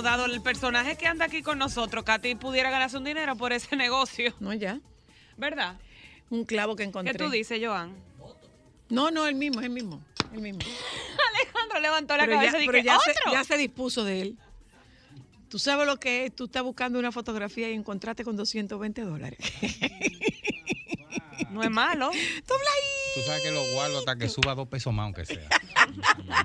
Bueno, dado el personaje que anda aquí con nosotros, Katy pudiera ganarse un dinero por ese negocio, No, ya. ¿verdad? Un clavo que encontré. ¿Qué tú dices, Joan? No, no, el mismo, es el mismo. El mismo. Alejandro levantó la Pero ya, cabeza y dije, ya ya se dispuso de él. Tú sabes lo que es, tú estás buscando una fotografía y encontraste con 220 dólares. No es malo. Tú sabes que lo guardo hasta que suba dos pesos más, aunque sea.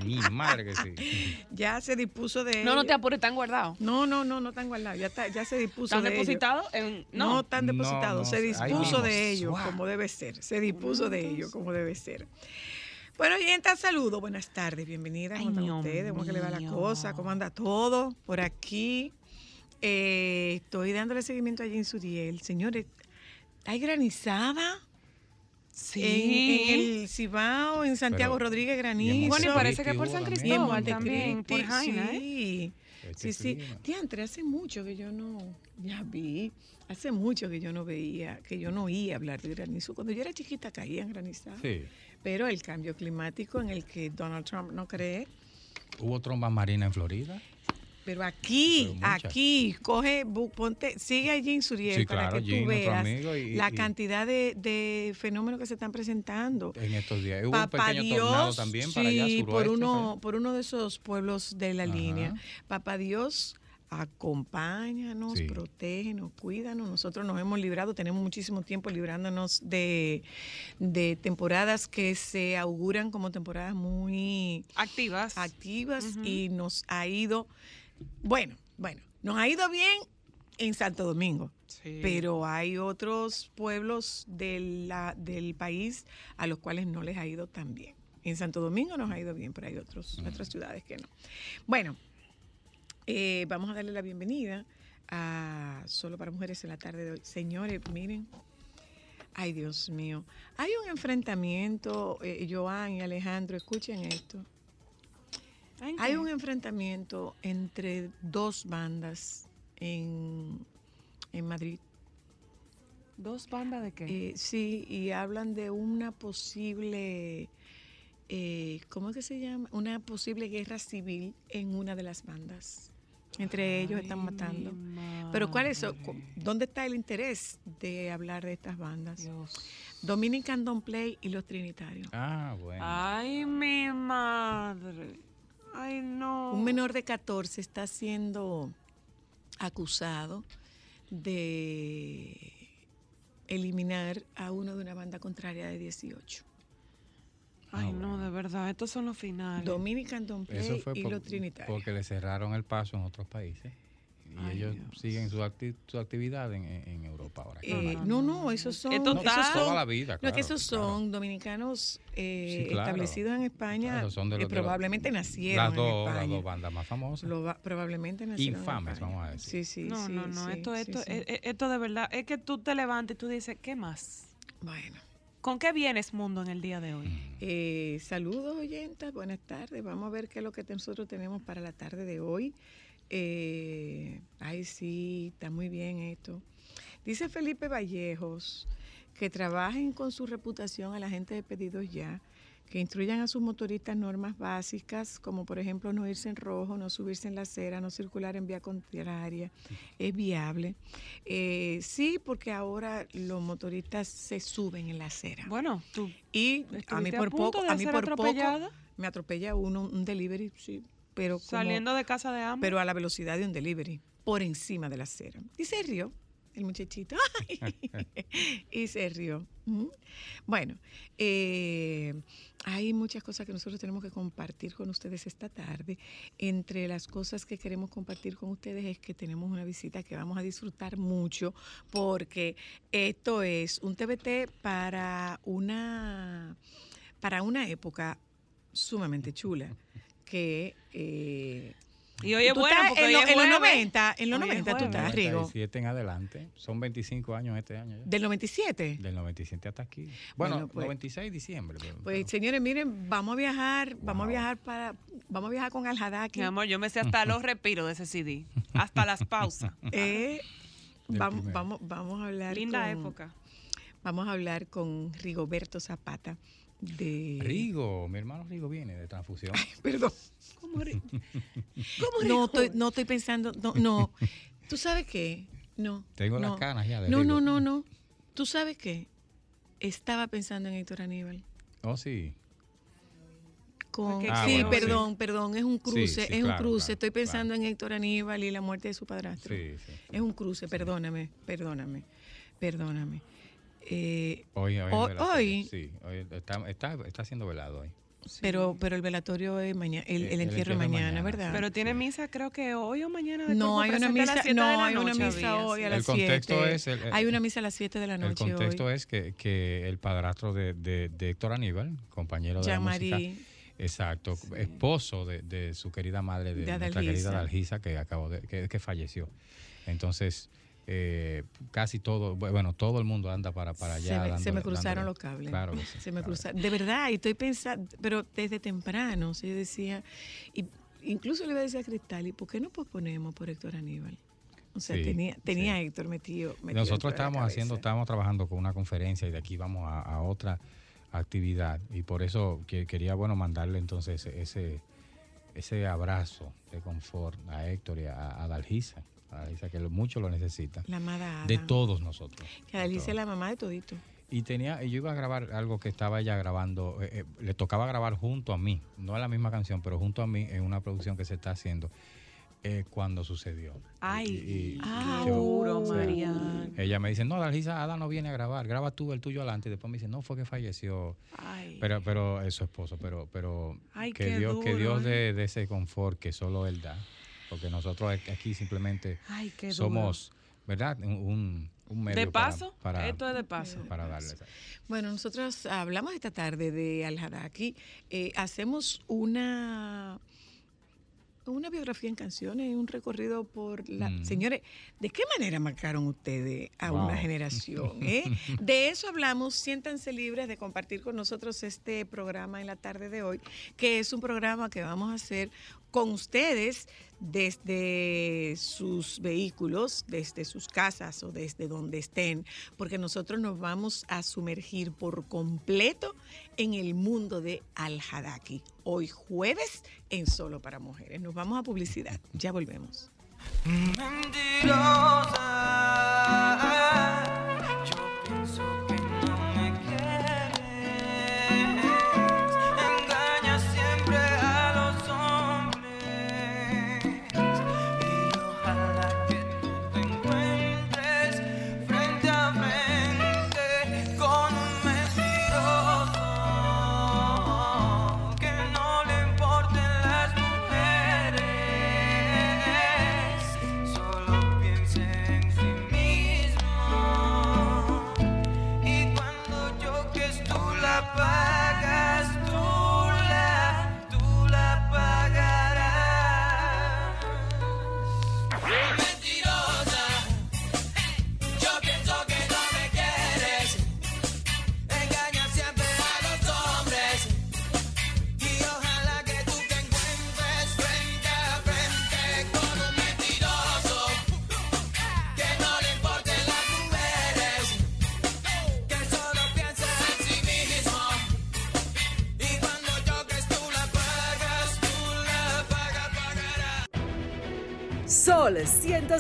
Mi madre que sí. Ya se dispuso de No, no te apures, están guardados. No, no, no, no están guardados. Ya, está- ya se dispuso ¿Están de ello. depositados? En... No, No. están depositados. no, se dispuso de ello Suá. como debe ser. Se dispuso de ello como debe ser. Bueno, y entra saludo. Buenas tardes, bienvenidas. ¿Cómo Ay, están Dios ustedes? ¿Cómo que le va la cosa? ¿Cómo anda todo por aquí? Eh, estoy dándole seguimiento a Jean Suriel. Señores, ¿hay granizada? Sí. En, en el Cibao, en Santiago Pero- Rodríguez Granizo. Bueno, y parece que por San Cristóbal también, por Jaina, ¿eh? sí. Este Sí, sí. Diantre, hace mucho que yo no, ya vi, hace mucho que yo no veía, que yo no oía hablar de granizo. Cuando yo era chiquita caían granizadas. Sí. Pero el cambio climático en el que Donald Trump no cree, Hubo trombas marinas en Florida. Pero aquí, Pero aquí, coge, bu- ponte, sigue a Jean Suriel Sí, para claro, que tú veas y- la y- cantidad de, de fenómenos que se están presentando. En estos días. Hubo Papá un pequeño tornado Dios, también para allá, suroeste. por uno, por uno de esos pueblos de la Ajá. línea. Papá Dios, acompáñanos, Sí. protégenos, cuídanos. Nosotros nos hemos librado, tenemos muchísimo tiempo librándonos de, de temporadas que se auguran como temporadas muy Activas. activas y nos ha ido, bueno, bueno, nos ha ido bien en Santo Domingo. Sí. Pero hay otros pueblos de la- del país a los cuales no les ha ido tan bien. En Santo Domingo nos ha ido bien, pero hay otros, otras ciudades que no. Bueno, eh, vamos a darle la bienvenida a Solo para Mujeres en la tarde de hoy. Señores, miren. Ay, Dios mío. Hay un enfrentamiento, eh, Joan y Alejandro, escuchen esto. ¿En Hay un enfrentamiento entre dos bandas en, en Madrid. ¿Dos bandas de qué? Eh, sí, y hablan de una posible, eh, ¿cómo es que se llama? Una posible guerra civil en una de las bandas. Entre ellos están matando. Pero ¿cuál es eso? ¿Dónde está el interés de hablar de estas bandas? Dios. Dominican Don't Play y los Trinitarios. Ah, bueno. Ay, mi madre. Ay, no. Un menor de 14 está siendo acusado de eliminar a uno de una banda contraria de 18. Ay, Ah, no, de verdad. Estos son los finales. Dominican Don't Play Eso fue y por- los Trinitarios. porque le cerraron el paso en otros países. Y Ay, ellos Dios. siguen su, acti- su actividad en, en- en Europa ahora. Eh, no, no, no, esos son, Esto esos son- Toda la vida, no, claro, que esos claro. son dominicanos eh, Sí, claro. establecidos en España, Claro, son de eh, los- de los- probablemente nacieron Las dos, en las España. dos bandas más famosas. Lo probablemente nacieron en Infames, España. vamos a decir. Sí, sí, no, sí, no, no. sí, esto, sí, esto, sí. eh, eh, esto de verdad es que tú te levantas y tú dices, ¿qué más? Bueno. ¿Con qué vienes, mundo, en el día de hoy? Mm. Eh, saludos oyentas, buenas tardes. Vamos a ver qué es lo que nosotros tenemos para la tarde de hoy. Eh, ay, sí, está muy bien esto. Dice Felipe Vallejos que trabajen con su reputación a la gente de pedidos ya, que instruyan a sus motoristas normas básicas, como por ejemplo no irse en rojo, no subirse en la acera, no circular en vía contraria, es viable. Eh, sí, porque ahora los motoristas se suben en la acera. Bueno, tú Y a mí ¿Estuviste a por poco, a mí por poco me atropella uno, un delivery, sí, pero como- saliendo de casa de ambos. pero a la velocidad de un delivery, por encima de la acera. Y se rió el muchachito. y se rió. Bueno, eh, hay muchas cosas que nosotros tenemos que compartir con ustedes esta tarde. Entre las cosas que queremos compartir con ustedes es que tenemos una visita que vamos a disfrutar mucho porque esto es un TBT para una, para una época sumamente chula que... eh, y hoy es Tú bueno estás porque en, hoy lo- es en los jueves. 90, en los Hoy es 90 tú estás, Rigo. 97 en adelante. Son 25 años este año ya. Del 97. Del 97 hasta aquí. Bueno, Bueno, pues- 96 de diciembre. pero- Pues pero- señores, miren, vamos a viajar, vamos a viajar para, vamos a viajar con Al Hadaki. Mi amor, yo me sé hasta los respiros de ese CD. Hasta las pausas. Eh, vamos, vamos, vamos a hablar Linda con, época. Vamos a hablar con Rigoberto Zapata de Rigo, mi hermano Rigo viene de transfusión. Perdón. ¿Cómo ri- No estoy, no estoy pensando, no, no. ¿Tú sabes qué? No. Tengo no. las canas ya de No, Rigo. no, no, no. ¿Tú sabes qué? Estaba pensando en Héctor Aníbal. Oh, sí. Con, Ah, sí, bueno, sí. perdón, perdón, es un cruce, Sí, sí, es un claro, cruce. claro, Estoy pensando claro. en Héctor Aníbal y la muerte de su padrastro. Sí, sí. Es un cruce, perdóname, perdóname, perdóname. Eh, Hoy, hoy, Hoy- Sí, hoy está, está, está siendo velado hoy. pero, pero el velatorio es mañana, el, Eh, el el entierro es mañana, mañana, ¿verdad? Pero tiene misa, creo que hoy o mañana. de no hay una las misa, siete de no la hay una noche misa había, hoy a sí. las El contexto 7. es el- el- hay una misa a las 7 de la El noche contexto hoy. es que, que el padrastro de, de, de Héctor Aníbal, compañero de la música, Jean-Marie, exacto, esposo de, de su querida madre, de, De nuestra querida Dalgisa, que acabó de, que, que falleció. Entonces, eh, casi todo, bueno, todo el mundo anda para, para se, allá. se me cruzaron dándole- los cables. Claro que sí, Se me claro. cruzaron. De verdad, y estoy pensando, pero desde temprano, o sea, yo decía, y incluso le iba a decir a Cristal, ¿y por qué no posponemos por Héctor Aníbal? O sea, Sí, tenía, tenía sí. a Héctor metido. Nosotros estábamos haciendo, estábamos trabajando con una conferencia y de aquí vamos a, a otra actividad y por eso que, quería, bueno, mandarle entonces ese, ese abrazo de confort a Héctor y a, a Dalgisa, a que mucho lo necesita, La amada Ada. de todos nosotros. Que de Adalicia es la mamá de todito. Y tenía, y yo iba a grabar algo que estaba ella grabando, eh, eh, le tocaba grabar junto a mí, no es la misma canción, pero junto a mí en una producción que se está haciendo eh, cuando sucedió. Ay, Y- y- Ah, yo- duro, o sea, ella me dice, no, Dalgisa, Ada no viene a grabar, graba tú el tuyo adelante. Y después me dice, no, fue que falleció. Ay. Pero, pero es su esposo, pero, pero Ay, que qué Dios, que duro, Dios ¿eh? dé de ese confort que solo Él da. Porque nosotros aquí simplemente Ay, qué duro. somos, ¿verdad? Un, un, un medio de paso. para, Esto es de paso. para darle. Bueno, nosotros hablamos esta tarde de Al Hadaki. Eh, hacemos una una biografía en canciones, un recorrido por la... Mm. Señores, ¿de qué manera marcaron ustedes a Wow. una generación? eh? De eso hablamos. Siéntanse libres de compartir con nosotros este programa en la tarde de hoy, que es un programa que vamos a hacer con ustedes desde sus vehículos, desde sus casas o desde donde estén, porque nosotros nos vamos a sumergir por completo en el mundo de Al Hadaki. Hoy jueves en Solo para Mujeres. Nos vamos a publicidad. Ya volvemos. Mentirosa,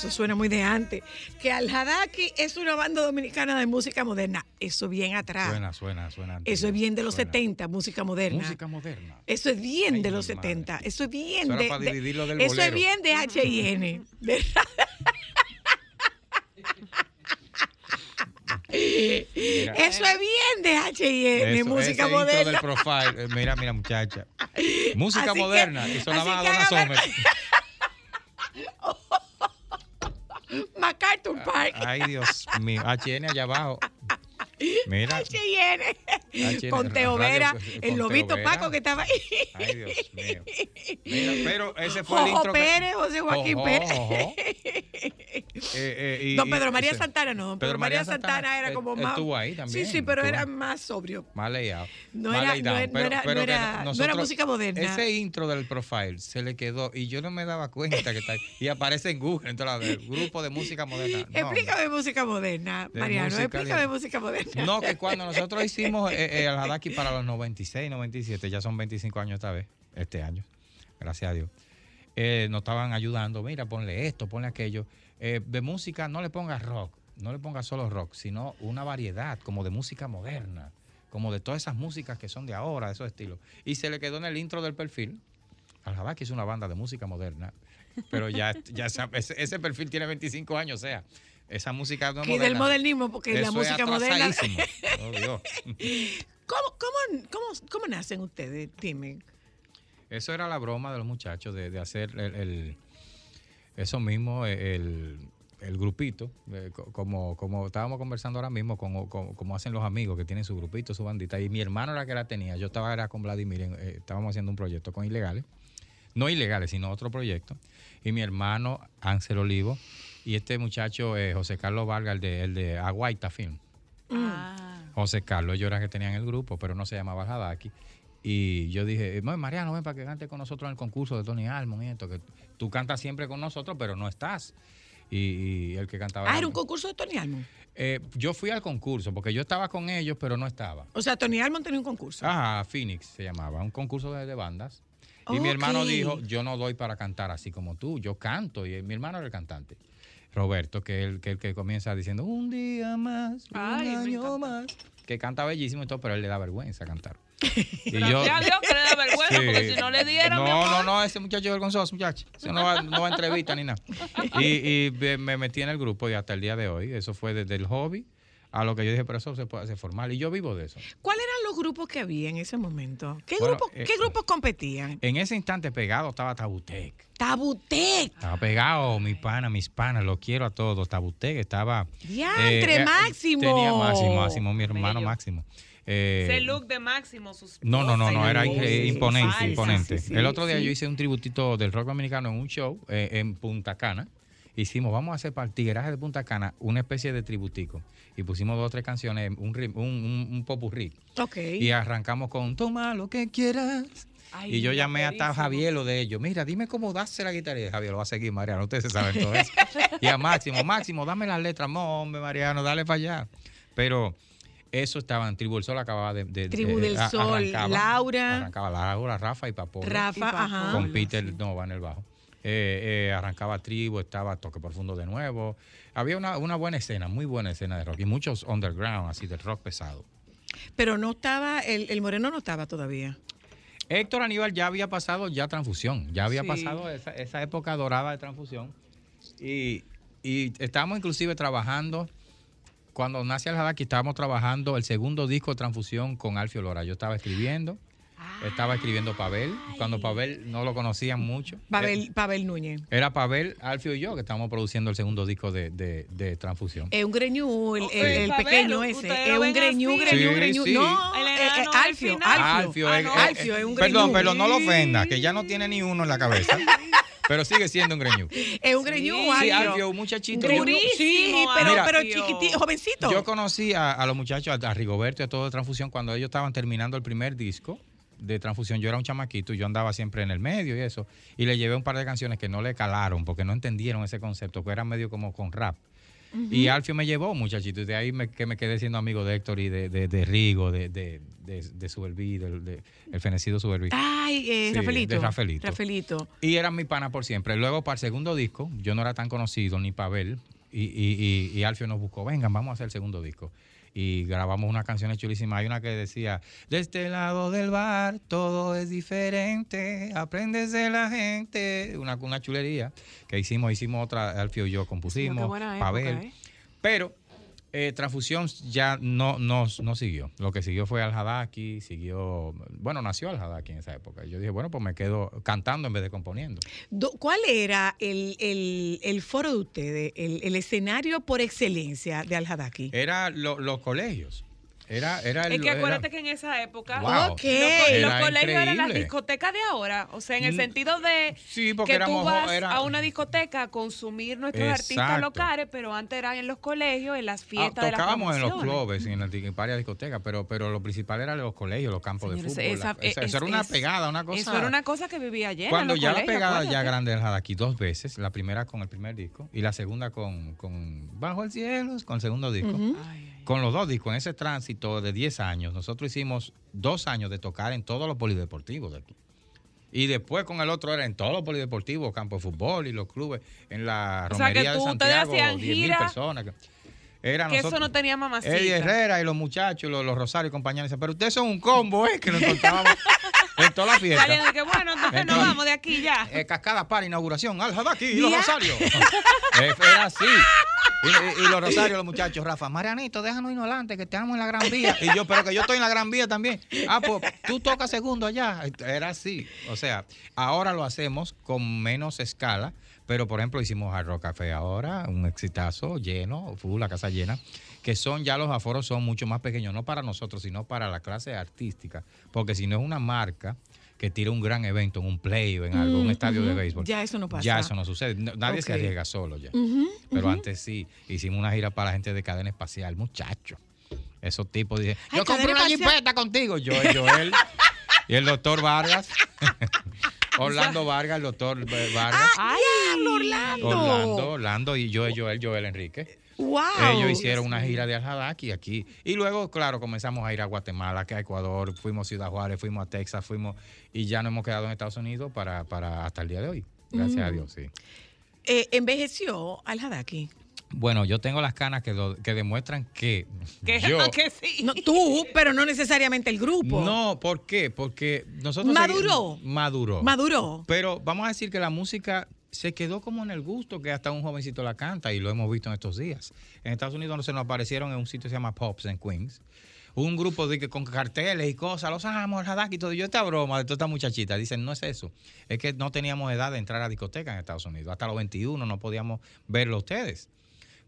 Eso suena muy de antes, que Al Hadaki es una banda dominicana de música moderna? Eso bien atrás. Suena, suena, suena. Eso es bien de los suena. 70, música moderna. Música moderna. Eso es bien Ay, de los madre. 70. Eso es bien Eso de. para de- dividirlo del eso es bien de H&N. Mira. Eso es bien de Eso, música ese moderna. del profile. eh, Mira, mira, muchacha. Música Así que- moderna. y sonaban a así que Donna Summer. MacArthur Park. Ay, Dios mío. HN allá abajo. Mira. Con Teo Vera, el lobito Vera. Paco que estaba ahí. Ay, Dios mío. Mira, pero ese fue el intro. que- Pérez, José Joaquín Jojo, Pérez. jojo. Eh, eh, y- Don Pedro María ese- Santana no, don Pedro, María Santana, era eh, como más. Estuvo ahí también. Sí, sí, pero estuvo era más sobrio. Más layado. No era- no no no que música moderna. Ese intro del profile se le quedó y yo no me daba cuenta que está ahí. Y aparece en Google, entonces, el grupo de música moderna. Explícame música moderna, De Mariano. explícame música moderna. No, que cuando nosotros hicimos eh, eh, el Hadaki para los 96, 97, ya son 25 años esta vez, este año, gracias a Dios, eh, nos estaban ayudando, mira, ponle esto, ponle aquello. Eh, de música no le pongas rock, no le pongas solo rock, sino una variedad como de música moderna, como de todas esas músicas que son de ahora, de esos estilos. Y se le quedó en el intro del perfil, Al Hadaki es una banda de música moderna, pero ya, ya ese, ese perfil tiene 25 años, o sea, esa música no Y del modernismo, porque la Eso es música moderna. atrasadísimo. Oh, Dios. ¿Cómo, cómo, cómo, cómo nacen ustedes? Dime. Eso era la broma de los muchachos de, de hacer el, el- eso mismo, el, el grupito, eh, co- como, como estábamos conversando ahora mismo, como, como, como hacen los amigos que tienen su grupito, su bandita. Y mi hermano era que la tenía. Yo estaba era con Vladimir, eh, estábamos haciendo un proyecto con ilegales. No ilegales, sino otro proyecto. Y mi hermano, Ángel Olivo, y este muchacho, eh, José Carlos Vargas, el de, el de Aguaita Film. Ah. José Carlos, ellos eran que tenían el grupo, pero no se llamaba el Hadaki. Y yo dije, "Mo- Mariano, ven para que cante con nosotros en el concurso de Tony Almond y esto, que tú cantas siempre con nosotros, pero no estás. Y, y el que cantaba... Ah, era un concurso de Tony Almond. Eh, yo fui al concurso, porque yo estaba con ellos, pero no estaba. O sea, Tony Almond tenía un concurso. Ajá, Phoenix se llamaba, un concurso de, de bandas. Y mi hermano dijo, yo no doy para cantar así como tú, yo canto. Y mi hermano era el cantante. Roberto, que es el que, el que comienza diciendo, un día más, un Ay, año más. Que canta bellísimo y todo, pero él le da vergüenza cantar. Y Gracias a Dios que le da vergüenza, Sí. porque si no le diera, mi No, amor. no, no, ese muchacho es vergonzoso, muchacho. Ese no va, no va a entrevista ni nada. Y, y me- me metí en el grupo y hasta el día de hoy. Eso fue desde el hobby a lo que yo dije, pero eso se puede hacer formal. Y yo vivo de eso. ¿Cuáles eran los grupos que había en ese momento? ¿Qué, Bueno, eh, ¿qué grupos competían? En ese instante pegado estaba Tabutec. Tabutec. Estaba pegado, mi pana, mis panas, lo quiero a todos. Tabutec estaba. Diantre, eh, Máximo. Tenía Máximo, Máximo, mi hermano Bello. Máximo. Eh, Ese look de Máximo, sus No, no, no, no, era imponente, imponente. sí, sí, el otro día sí. yo hice un tributito del rock dominicano en un show eh, en Punta Cana hicimos, vamos a hacer para el Tigueraje de Punta Cana una especie de tributico. Y pusimos dos o tres canciones, un, un, un, un popurrí. Ok. Y arrancamos con Toma lo que quieras. Ay, y yo llamé hasta. Javier lo de ellos. Mira, dime cómo darse la guitarra. Y Javier, lo va a seguir, Mariano. Ustedes se saben todo eso. y a Máximo, Máximo, dame las letras. No, hombre, Mariano, dale para allá. Pero eso estaba en Tribu del Sol, acababa de. de- Tribu de- del a- Sol, arrancaba- Laura. Arrancaba Laura, Rafa y Papo. Rafa, Y Papo. ajá. Con Peter sí. Nova en el bajo. Eh, eh, arrancaba Tribu, estaba Toque Profundo de nuevo. Había una, una buena escena, muy buena escena de rock. Y muchos underground, así de rock pesado. Pero no estaba, el, el moreno no estaba todavía. Héctor Aníbal ya había pasado ya transfusión, ya había Sí. pasado esa, esa época dorada de transfusión. Y, y estábamos inclusive trabajando, cuando nace el Hadaki, estábamos trabajando el segundo disco de transfusión con Alfio Lora. Yo estaba escribiendo, estaba escribiendo Pavel, cuando Pavel no lo conocían mucho. Pavel, Pavel Núñez. Era Pavel, Alfio y yo que estábamos produciendo el segundo disco de, de, de transfusión. Es un greñú, el, Ok, el- el Pavel, pequeño ese. Es un greñú, así. greñú, Sí, greñú. sí. No, El eh, eh, Alfio. Alfio. Alfio, Ah, es- Alfio es un Perdón, greñú. pero no lo ofenda, que ya no tiene ni uno en la cabeza. pero sigue siendo un greñú. Es un greñú, Sí, Alfio. Alfio, un muchachito. Yo- Sí, pero, Mira, pero chiquitito, jovencito. Yo conocí a, a los muchachos, a, a Rigoberto y a todo de Transfusión, cuando ellos estaban terminando el primer disco de Transfusión. Yo era un chamaquito y yo andaba siempre en el medio y eso. Y le llevé un par de canciones que no le calaron porque no entendieron ese concepto, que era medio como con rap. Y Alfio me llevó, muchachito, y de ahí me, que me quedé siendo amigo de Héctor y de, de, de Rigo, de, de, de, de Suberví, del de, el fenecido Suberví. Ay, eh, Sí, Rafaelito. de Rafaelito. Rafaelito. Y eran mi pana por siempre. Luego, para el segundo disco, yo no era tan conocido, ni Pavel. Y, y, y, y Alfio nos buscó, vengan, vamos a hacer el segundo disco. Y grabamos unas canciones chulísimas. Hay una que decía, de este lado del bar todo es diferente, aprendes de la gente. Una, una chulería que hicimos, hicimos otra, Alfio y yo compusimos, buena época, Pavel. ¿eh? Pero eh, Transfusión ya no, no, no siguió. Lo que siguió fue Al Hadaki, siguió, bueno, nació Al Hadaki en esa época. Yo dije, bueno, pues me quedo cantando en vez de componiendo. Do- ¿Cuál era el, el, el foro de ustedes, el, el escenario por excelencia de Al-Hadaki? Era lo- los colegios. Era, era el, Es que era- acuérdate que en esa época Wow. Los, colegios eran las discotecas de ahora. O sea, en el Mm, sentido de sí, porque que tú éramos jo- vas era- a una discoteca a consumir nuestros artistas locales, pero antes eran en los colegios, en las Ah, fiestas de las tocábamos en los clubes y en, las di- en varias discotecas, pero, pero lo principal era los colegios, los campos Señores, de fútbol. esa- la- esa- es- eso era una es- pegada, una cosa. Eso era una cosa que vivía llena. Cuando ya la pegada ya grande del Hadaki dos veces, la primera con el primer disco y la segunda con, con Bajo el Cielo, con el segundo disco. Ay. Con los dos discos, en ese tránsito de 10 años, nosotros hicimos dos años de tocar en todos los polideportivos de aquí. Y después con el otro era en todos los polideportivos, campos de fútbol y los clubes, en la O sea, que romería de tú- ustedes Santiago, hacían 10 mil gira, personas. Que- Era Que eso nosotros- no tenía mamacita. Eddie Herrera y los muchachos, los, los Rosario y compañeros, dicen, pero ustedes son un combo, ¿eh? Que nos encontrábamos en toda la fiesta. Saliendo que bueno, entonces nos vamos de aquí ya. Eh, cascada para inauguración, Al Hadaki y los. Rosario. Era así. Y, y- y los Rosario, los muchachos, Rafa, Marianito, déjanos irnos adelante, que estamos en la Gran Vía. Y yo, pero que yo estoy en la Gran Vía también. Ah, pues tú tocas segundo allá. Era así. O sea, ahora lo hacemos con menos escala, pero por ejemplo hicimos Hard Rock Café ahora, un exitazo lleno, full, la casa llena, que son ya los aforos son mucho más pequeños, no para nosotros, sino para la clase artística, porque si no es una marca que tira un gran evento en un play o en algo, un Mm, estadio de béisbol. Ya eso no pasa. Ya eso no sucede. No- nadie se arriesga solo ya. Pero antes sí, hicimos una gira para la gente de cadena espacial, muchachos. Esos tipos dicen, yo compré una jipeta contigo. Yo, Joel y el doctor Vargas. Orlando Vargas, el doctor Vargas. ¡Ay, diablo, Orlando! Orlando, Orlando y yo, Joel, Joel Enrique. ¡Wow! Ellos hicieron una gira de Al-Hadaki aquí. Y luego, claro, comenzamos a ir a Guatemala, que a Ecuador, fuimos a Ciudad Juárez, fuimos a Texas, fuimos y ya nos hemos quedado en Estados Unidos para, para hasta el día de hoy. Gracias a Dios, sí. Eh, envejeció Al-Hadaki. Bueno, yo tengo las canas que, que demuestran que Que, yo... que sí. No, tú, pero no necesariamente el grupo. No, ¿por qué? Porque nosotros... Maduró. segui- Maduró. Maduró. Pero vamos a decir que la música se quedó como en el gusto que hasta un jovencito la canta y lo hemos visto en estos días. En Estados Unidos se nos aparecieron en un sitio que se llama Pops and Queens. Un grupo de que con carteles y cosas, los amos, y todo. Yo esta broma de toda esta muchachita. Dicen, no es eso. Es que no teníamos edad de entrar a discoteca en Estados Unidos. Hasta los 21 no podíamos verlo ustedes.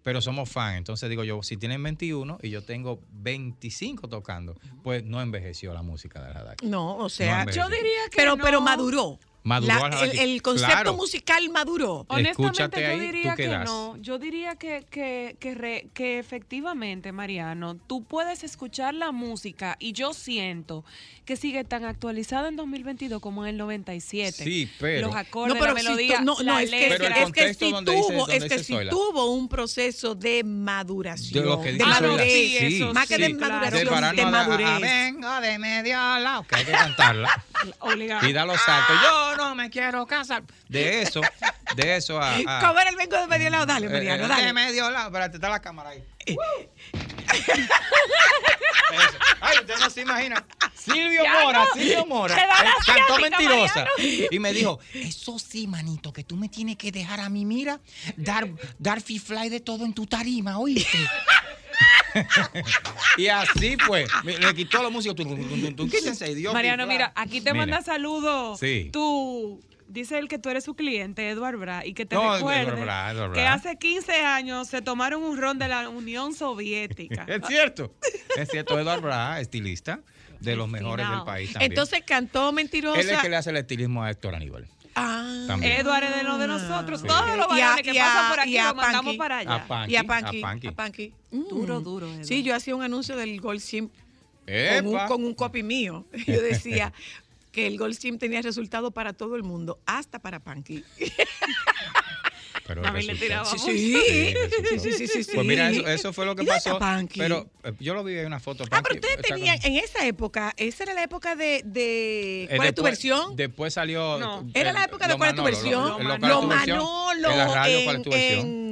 Pero somos fans. Entonces digo yo, si tienen 21 y yo tengo 25 tocando, pues no envejeció la música del Hadaki. No, o sea, No, Yo diría que pero, no. pero maduró. Maduró La- el, concepto Claro. musical maduró. Honestamente, yo ahí, diría ¿tú qué que das? no. Yo diría que, que, que, re- que efectivamente, Mariano, tú puedes escuchar la música y yo siento que sigue tan actualizada en 2022 como en el 97. Sí, pero- Los acordes, No, pero la melodía, tu- no, no, la es que, letra. Pero el es que dice- tuvo, es que Zoila. tuvo un proceso de maduración. De lo que de dice Ah, Zoila, madurez. sí, sí, eso Más que de claro. maduración, De pararnos de a- a- madurez. a vengo de medio lado, que hay que cantarla. Obligado. y da los saltos. Yo no me quiero casar. De eso, de eso a. a- ¿Cómo era el vengo de medio lado? Dale, eh, Mariano, eh, dale. De medio lado. Espérate, está la cámara ahí. Eso. Ay, usted no se imagina. Silvio Ya Mora, no. Silvio Mora. Eh, cantó mentirosa. Mariano. Y me dijo, eso sí, manito, que tú me tienes que dejar a mí, mira, dar, dar fly de todo en tu tarima, ¿oíste? y así fue. Me- Le quitó la música. Quítense, y dio Mariano, mira, aquí te Mira. manda saludos. Sí. Tú. Dice él que tú eres su cliente, Eduard Bra, y que te No, recuerde Bra, que hace 15 años se tomaron un ron de la Unión Soviética. Es cierto. Es cierto, Eduardo Bra, estilista, de los mejores del país también. Entonces cantó mentirosa. Él es el que le hace el estilismo a Héctor Aníbal. Ah. También. Eduard es de lo de nosotros. Sí. Todos los Y a- varones que a- pasan por aquí y a lo mandamos Panky. para allá. A Panky. y a Panky. a Panky. A Panky. Duro, Mm. duro, Eduard. Sí, yo hacía un anuncio del Gold Sim con un, con un copy mío. Yo decía que el Gold Sim tenía resultado para todo el mundo, hasta para Panky. Pero A mí le resultó. tirábamos. Sí, sí, sí, sí, sí, sí. Pues mira, eso, eso fue lo que ¿Y dónde está pasó. Pero eh, yo lo vi en una foto. Ah, pero ustedes tenían, con- en esa época, esa era la época de, de Eh, ¿cuál es tu versión? Después salió. No. Era eh, la época de cuál es tu versión. lo- lo- Los ¿cuál es tu Los versión? Manolo En la radio, ¿cuál es tu en- versión?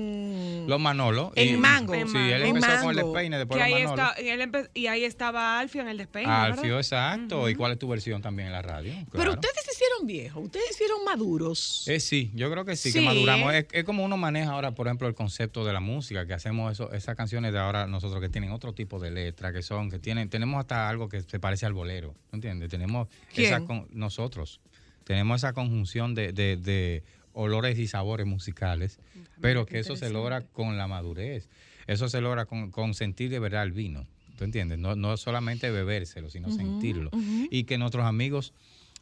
Los Manolo. En y- Mango. Sí, él En empezó con el despeine, después Que los ahí Manolo. está, y, él empe- y ahí estaba Alfio en el despeine. Alfio, ¿verdad? exacto. ¿Y cuál es tu versión también en la radio? Pero ustedes se hicieron viejos, ustedes se hicieron maduros. Eh, sí, yo creo que sí, Sí. que maduramos. Es, es como uno maneja ahora, por ejemplo, el concepto de la música, que hacemos eso, esas canciones de ahora nosotros que tienen otro tipo de letra, que son, que tienen, tenemos hasta algo que se parece al bolero, ¿entiendes? Tenemos esa con, nosotros, tenemos esa conjunción de, de- de olores y sabores musicales, pero que eso se logra con la madurez, eso se logra con, con sentir de verdad el vino, ¿tú entiendes? No, no solamente bebérselo, sino sentirlo. Y que nuestros amigos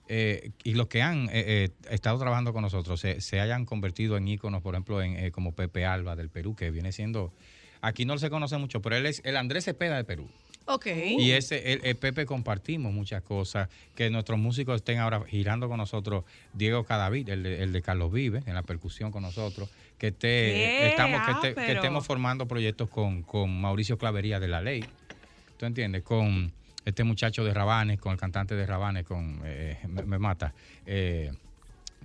eh, y los que han eh, eh, estado trabajando con nosotros se, se hayan convertido en íconos, por ejemplo, en, eh, como Pepe Alba del Perú, que viene siendo, aquí no se conoce mucho, pero él es el Andrés Cepeda de Perú. Ok. Y ese, el, el Pepe compartimos muchas cosas, que nuestros músicos estén ahora girando con nosotros, Diego Cadavid, el de, el de Carlos Vive, en la percusión con nosotros, que esté, estamos, que, Ah, que estemos formando proyectos con, con Mauricio Clavería de La Ley, ¿tú entiendes? Con este muchacho de Rabanes, con el cantante de Rabanes, con eh, me, me mata. eh,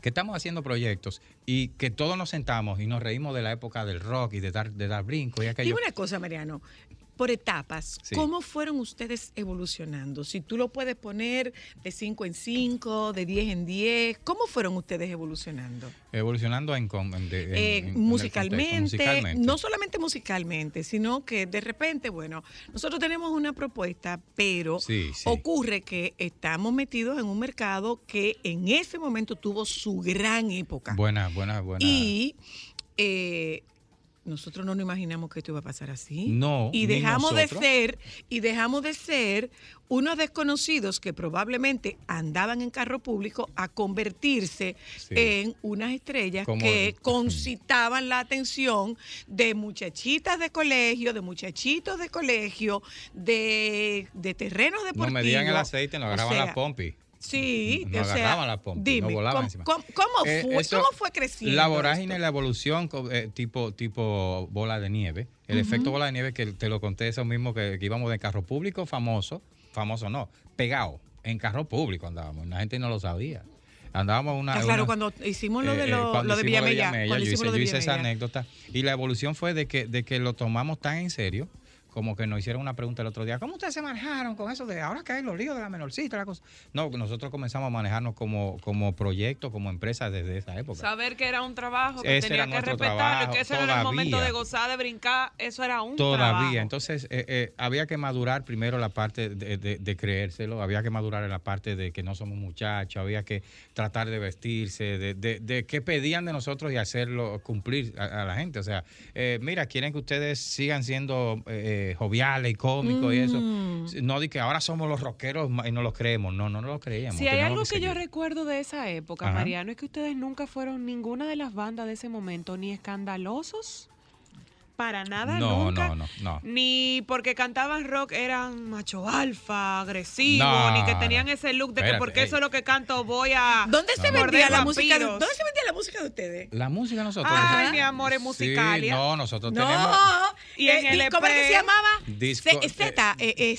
que estamos haciendo proyectos y que todos nos sentamos y nos reímos de la época del rock y de dar, de dar brinco y aquello. Dime una cosa, Mariano. Por etapas, Sí. ¿cómo fueron ustedes evolucionando? Si tú lo puedes poner de 5 en 5, de 10 en 10, ¿cómo fueron ustedes evolucionando? Evolucionando en, con- en- de- en- Eh, musicalmente, contexto, musicalmente. no solamente musicalmente, sino que de repente, bueno, nosotros tenemos una propuesta, pero Sí, sí. ocurre que estamos metidos en un mercado que en ese momento tuvo su gran época. Buena, buena, buena. Y eh, nosotros no nos imaginamos que esto iba a pasar así. No, Y dejamos de ser, y dejamos de ser unos desconocidos que probablemente andaban en carro público a convertirse Sí. en unas estrellas Como- que concitaban la atención de muchachitas de colegio, de muchachitos de colegio, de, de terrenos Nos deportivos. medían el aceite, nos O agarraban sea, la pompi. Sí, Nos o sea, agarraban la pompi, nos dime, volaban ¿cómo, encima. cómo- cómo Eh, fue, cómo fue creciendo? La vorágine, esto? la evolución eh, tipo, tipo bola de nieve. El efecto bola de nieve que te lo conté, eso mismo que, que íbamos de carro público famoso, famoso no, pegado, en carro público andábamos, la gente no lo sabía. Andábamos una... Ah, claro, una- cuando hicimos lo eh, de, eh, lo, cuando lo de Villamella. Yo hicimos hice, lo de yo hice esa anécdota. Y la evolución fue de que, de que lo tomamos tan en serio, como que nos hicieron una pregunta el otro día, ¿cómo ustedes se manejaron con eso de ahora que hay los líos de la menorcita? La cosa? No, nosotros comenzamos a manejarnos como, como proyecto, como empresa desde esa época. Saber que era un trabajo, que Ese tenía que respetarlo, que ese era el momento todavía. de gozar, de brincar, eso era un Todavía. trabajo. Entonces, eh, eh, había que madurar primero la parte de, de- de creérselo, había que madurar en la parte de que no somos muchachos, había que tratar de vestirse, de, de, de qué pedían de nosotros y hacerlo cumplir a, a la gente. O sea, eh, mira, quieren que ustedes sigan siendo eh, eh, joviales y cómicos y eso. Mm. No di que ahora somos los rockeros y no los creemos. No, no, no lo creíamos. Si hay algo que yo recuerdo de esa época, Ajá. Mariano, es que ustedes nunca fueron ninguna de las bandas de ese momento ni escandalosos. Para nada, No, nunca. no, no, no. Ni porque cantaban rock eran macho alfa, agresivo, No, ni que tenían no. ese look de que porque ey. eso es lo que canto voy a. ¿Dónde se vendía la música? De? ¿Dónde se vendía la música de ustedes? La música nosotros. Ay, mi amor, es Sí, musicalia. no, nosotros No. tenemos. Y en Eh, el ¿Cómo es que se llamaba? Disco, C- Z, eh, eh.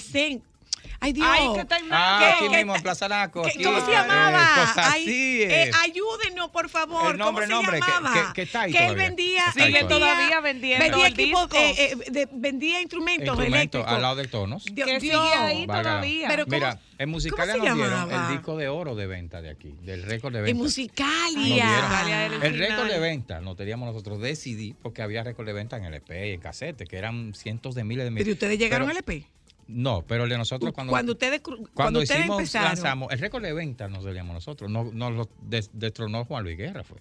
Ay, Dios. Ay, que está en Ah, blanco. aquí ¿Qué- mismo en Plaza Naco. ¿Qué- ¿Cómo se eh, llamaba? Ay, eh, ayúdenos, por favor. El nombre, ¿Cómo se nombre, que- llamaba? que- que está ahí Que él todavía. vendía. Sigue todavía. todavía vendiendo vendía disco. eh, eh, de- vendía instrumentos Instrumento eléctricos. al lado del tonos. Dios, que Dios. sigue ahí todavía. Pero ¿cómo- Mira, en Musicalia se nos dieron llamaba? el disco de oro de venta de aquí, del récord de venta. En Musicalia. el récord de venta lo teníamos nosotros de CD porque había récord de venta en LP y en casete, que eran cientos de miles de miles. Pero ustedes llegaron al EP. No, pero el de nosotros cuando, Cuando ustedes, cru- cuando cuando ustedes hicimos, empezaron. lanzamos, el récord de venta nos teníamos nosotros, no, nos lo des- destronó Juan Luis Guerra fue.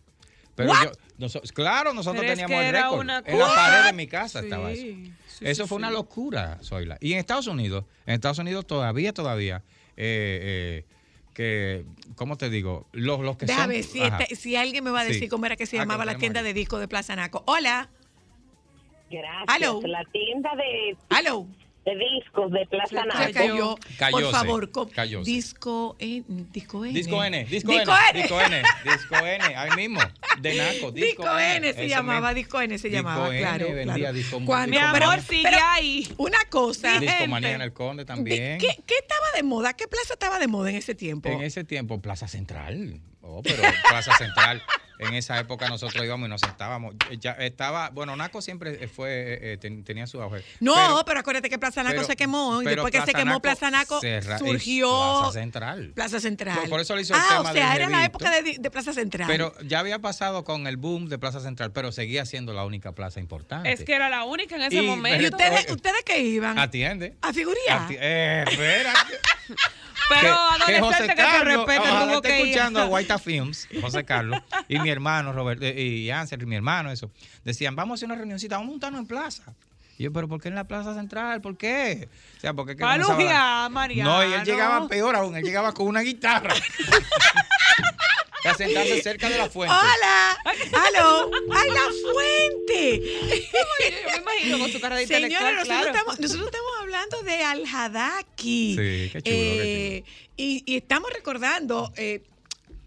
Pero What? yo, noso- claro, nosotros Pero es teníamos que el récord. una En la pared de mi casa Sí, estaba eso. sí, Eso sí, fue una locura, Zoila. Y en Estados Unidos, en Estados Unidos todavía, todavía, eh, eh, que, ¿cómo te digo? Los, los que Déjame son... ver si, este- si alguien me va a decir Sí. cómo era que se Ah, que llamaba la tienda ahí. de discos de Plaza Naco. Hola. Gracias. Aló. La tienda de, Aló. De discos de Plaza Se Se Naco. cayó. cayó. Por favor, cayóse. disco N. Disco N. Disco N, disco, Disco N, N. disco N, disco N, ahí mismo, de Naco, disco, Disco N se ese llamaba, mismo. Disco N se Disco llamaba, N claro. vendía claro. disco- Cuando- Mi amor, Pero- sigue pero- ahí. Una cosa. Disco gente. Manía en el Conde también. ¿Qué, qué estaba de moda? ¿Qué plaza estaba de moda en ese tiempo? En ese tiempo, Plaza Central. Oh, pero Plaza Central. En esa época nosotros íbamos y nos sentábamos. Ya estaba, bueno, Naco siempre fue, eh, eh, ten- tenía su auge. No, Pero- pero, acuérdate que Plaza Naco pero- se quemó y después que se quemó Naco Plaza Naco cerra- surgió Plaza Central. Plaza Central. Por- por eso le hizo el ah, tema o sea, era la época de, de Plaza Central. Pero ya había pasado con el boom de Plaza Central, pero seguía siendo la única plaza importante. Es que era la única en ese Y- ¿Y momento. ustedes, ustedes qué iban? Atiende. ¿A figuría? Ati- eh, espérate. Pero que adolescente que, Carlos, respeta ojalá tuvo que ir. escuchando a Guaita Films, José Carlos, y mi hermano Robert, eh, y Ansel, y mi hermano, eso. Decían, vamos a hacer una reunioncita, vamos a montarnos en plaza. Y yo, pero ¿por qué en la plaza central? ¿Por qué? O sea, porque que Mariano. No, y él llegaba peor aún, él llegaba con una guitarra. a sentarse cerca de la fuente. ¡Hola! ¡Aló! ¡Ay, la fuente! Yo me imagino con su cara de intelectual, nosotros, claro. estamos, nosotros estamos hablando de Al-Hadaki. Sí, qué chulo, qué Eh, y, y estamos recordando, eh,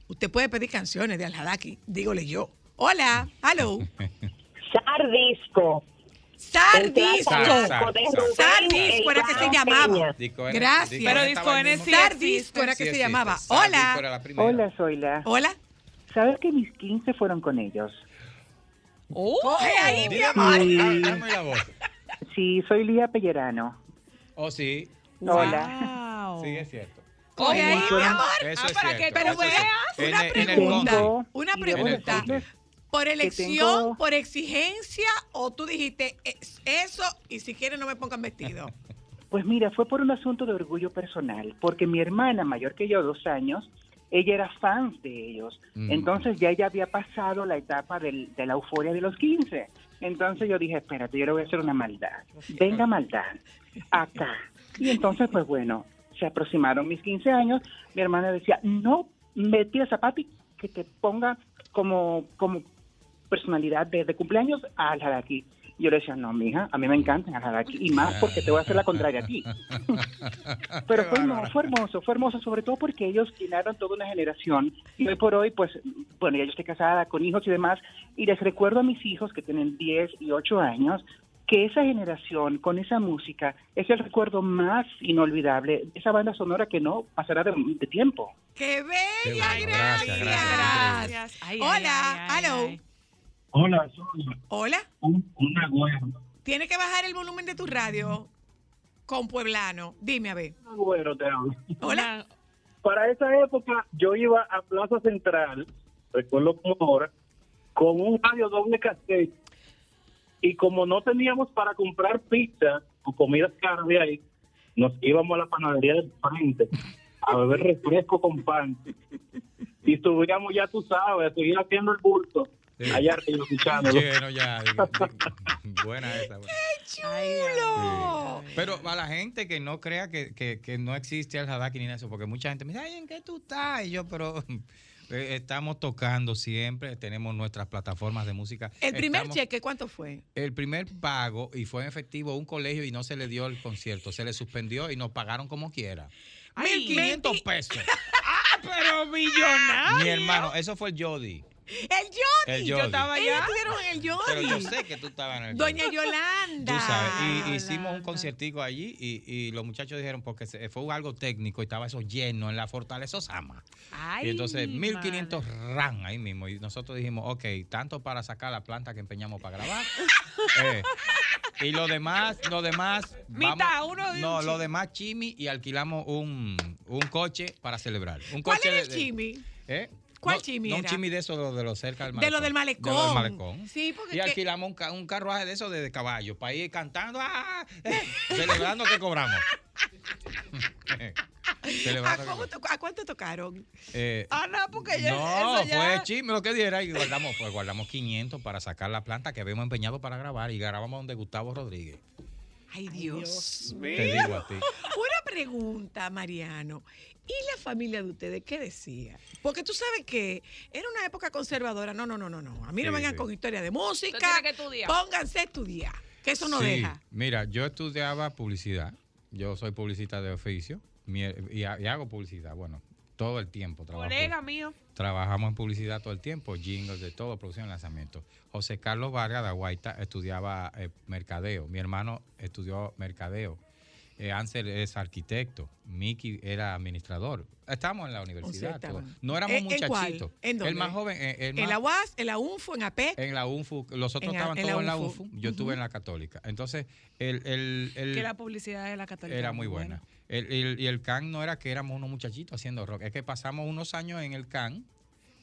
usted puede pedir canciones de Al-Hadaki, dígole yo. Hola, hello. Sardisco. Sardisco. Sar, sar, sar. Sardisco era que se llamaba. Gracias. Pero Disco N Sardisco era que se llamaba. Hola. Hola, Zoila. Hola. ¿Sabes que mis 15 fueron con ellos? Oh. Coge ahí, mi amor. ah, dame la voz. Sí, soy Lía Pellerano. Oh, sí. Hola. Wow. Sí, es cierto. Coge ahí, mi amor. Eso Ah, es para cierto. que Pero veas, una pregunta. Una pregunta. ¿Por elección, tengo- por exigencia o tú dijiste "Es eso y si quieres no me pongan vestido? Pues mira, fue por un asunto de orgullo personal, porque mi hermana, mayor que yo, dos años, ella era fan de ellos. Mm. Entonces ya ella había pasado la etapa del- de la euforia de los 15. Entonces yo dije, espérate, yo le voy a hacer una maldad. Venga maldad, acá. Y entonces, pues bueno, se aproximaron mis 15 años. Mi hermana decía, no me tires a papi que te ponga como, como personalidad de, de cumpleaños al Hadaki. Y yo le decía, no, mija, a mí me encantan al Hadaki, y más porque te voy a hacer la contraria a ti. Pero Qué fue, no, bárbara. fue hermoso, fue hermoso, sobre todo porque ellos llenaron toda una generación. Y hoy por hoy, pues, bueno, ya yo estoy casada con hijos y demás, y les recuerdo a mis hijos que tienen 10 y 8 años, que esa generación con esa música es el recuerdo más inolvidable, esa banda sonora que no pasará de, de tiempo. ¡Qué bella! bueno, gracias. gracias, Gracias. Ay, ay, Hola, ay, ay, hello. Hola, soy Hola. un, una. Tienes que bajar el volumen de tu radio con Pueblano. Dime a ver. Un güero te hablo. Hola. Una- Para esa época yo iba a Plaza Central, recuerdo como ahora, con un radio doble cassette. Y como no teníamos para comprar pizza o comidas caras de ahí, nos íbamos a la panadería del frente a beber refresco con pan. Y subíamos, ya tú sabes, a seguir haciendo el bulto. Sí. Allá arriba, escuchándolo. Lleno ya. Buena esa. buena. chulo! Pero a la gente que no crea que, que- que no existe el Hadaki ni eso, porque mucha gente me dice, ay, ¿en qué tú estás? Y yo, pero eh, estamos tocando siempre, tenemos nuestras plataformas de música. El primer Estamos- cheque, ¿cuánto fue? El primer pago, y fue en efectivo, a un colegio y no se le dio el concierto, se le suspendió y nos pagaron como quiera. Ay, 1.500 pesos. ¡Ah, pero millonario! Mi hermano, eso fue el Jody. El Johnny. El Yo Jody. estaba allá. Ellos estuvieron en el Johnny. Pero yo sé que tú estabas en el Doña Jody. Yolanda. Tú sabes, y hicimos un conciertico allí y, y los muchachos dijeron, porque se- fue algo técnico y estaba eso lleno en la Fortaleza Osama. Ay, y entonces, mi 1500 ran ahí mismo. Y nosotros dijimos, ok, tanto para sacar la planta que empeñamos para grabar. eh, y lo demás, lo demás. Mitad, uno un No, lo demás chimi y alquilamos un, un coche para celebrar. Un ¿Cuál coche era de- el de- chimi? ¿Eh? ¿Cuál No, chimi no un chimi de eso, de los cerca del De malecón. lo del De malecón. lo del malecón. Sí, porque Y que- alquilamos un, ca- un carruaje de esos de, de caballo para ir cantando, ¡ah! celebrando que cobramos. ¿A, cómo to- cuánto tocaron? Eh, Ah, no, porque ya, no, eso ya- fue chisme lo que diera y guardamos, pues guardamos 500 para sacar la planta que habíamos empeñado para grabar y grabamos donde Gustavo Rodríguez. Ay, Dios. Te digo a ti. Una pregunta, Mariano. ¿Y la familia de ustedes qué decía? Porque tú sabes que era una época conservadora. No, no, no, no, no. A mí no Sí, vengan sí. con historia de música. Que. Pónganse a estudiar. Que eso no Sí, deja. Mira, yo estudiaba publicidad. Yo soy publicista de oficio y hago publicidad. Bueno, todo el tiempo trabajo. Colega mío. Trabajamos en publicidad todo el tiempo, jingles de todo, producción y lanzamiento. José Carlos Vargas de Aguaita estudiaba eh, mercadeo. Mi hermano estudió mercadeo. Eh, Ansel es arquitecto. Miki era administrador. Estábamos en la universidad. No éramos muchachitos. ¿En dónde? El más joven. eh, el En la UAS, en la UNFU, en APEC. en la UNFU, los otros estaban todos en la UNFU. UNFU, yo estuve en la católica. Entonces, el, el, el- Que la publicidad de la católica era muy buena. El- el- y el CAN no era que éramos unos muchachitos haciendo rock, es que pasamos unos años en el CAN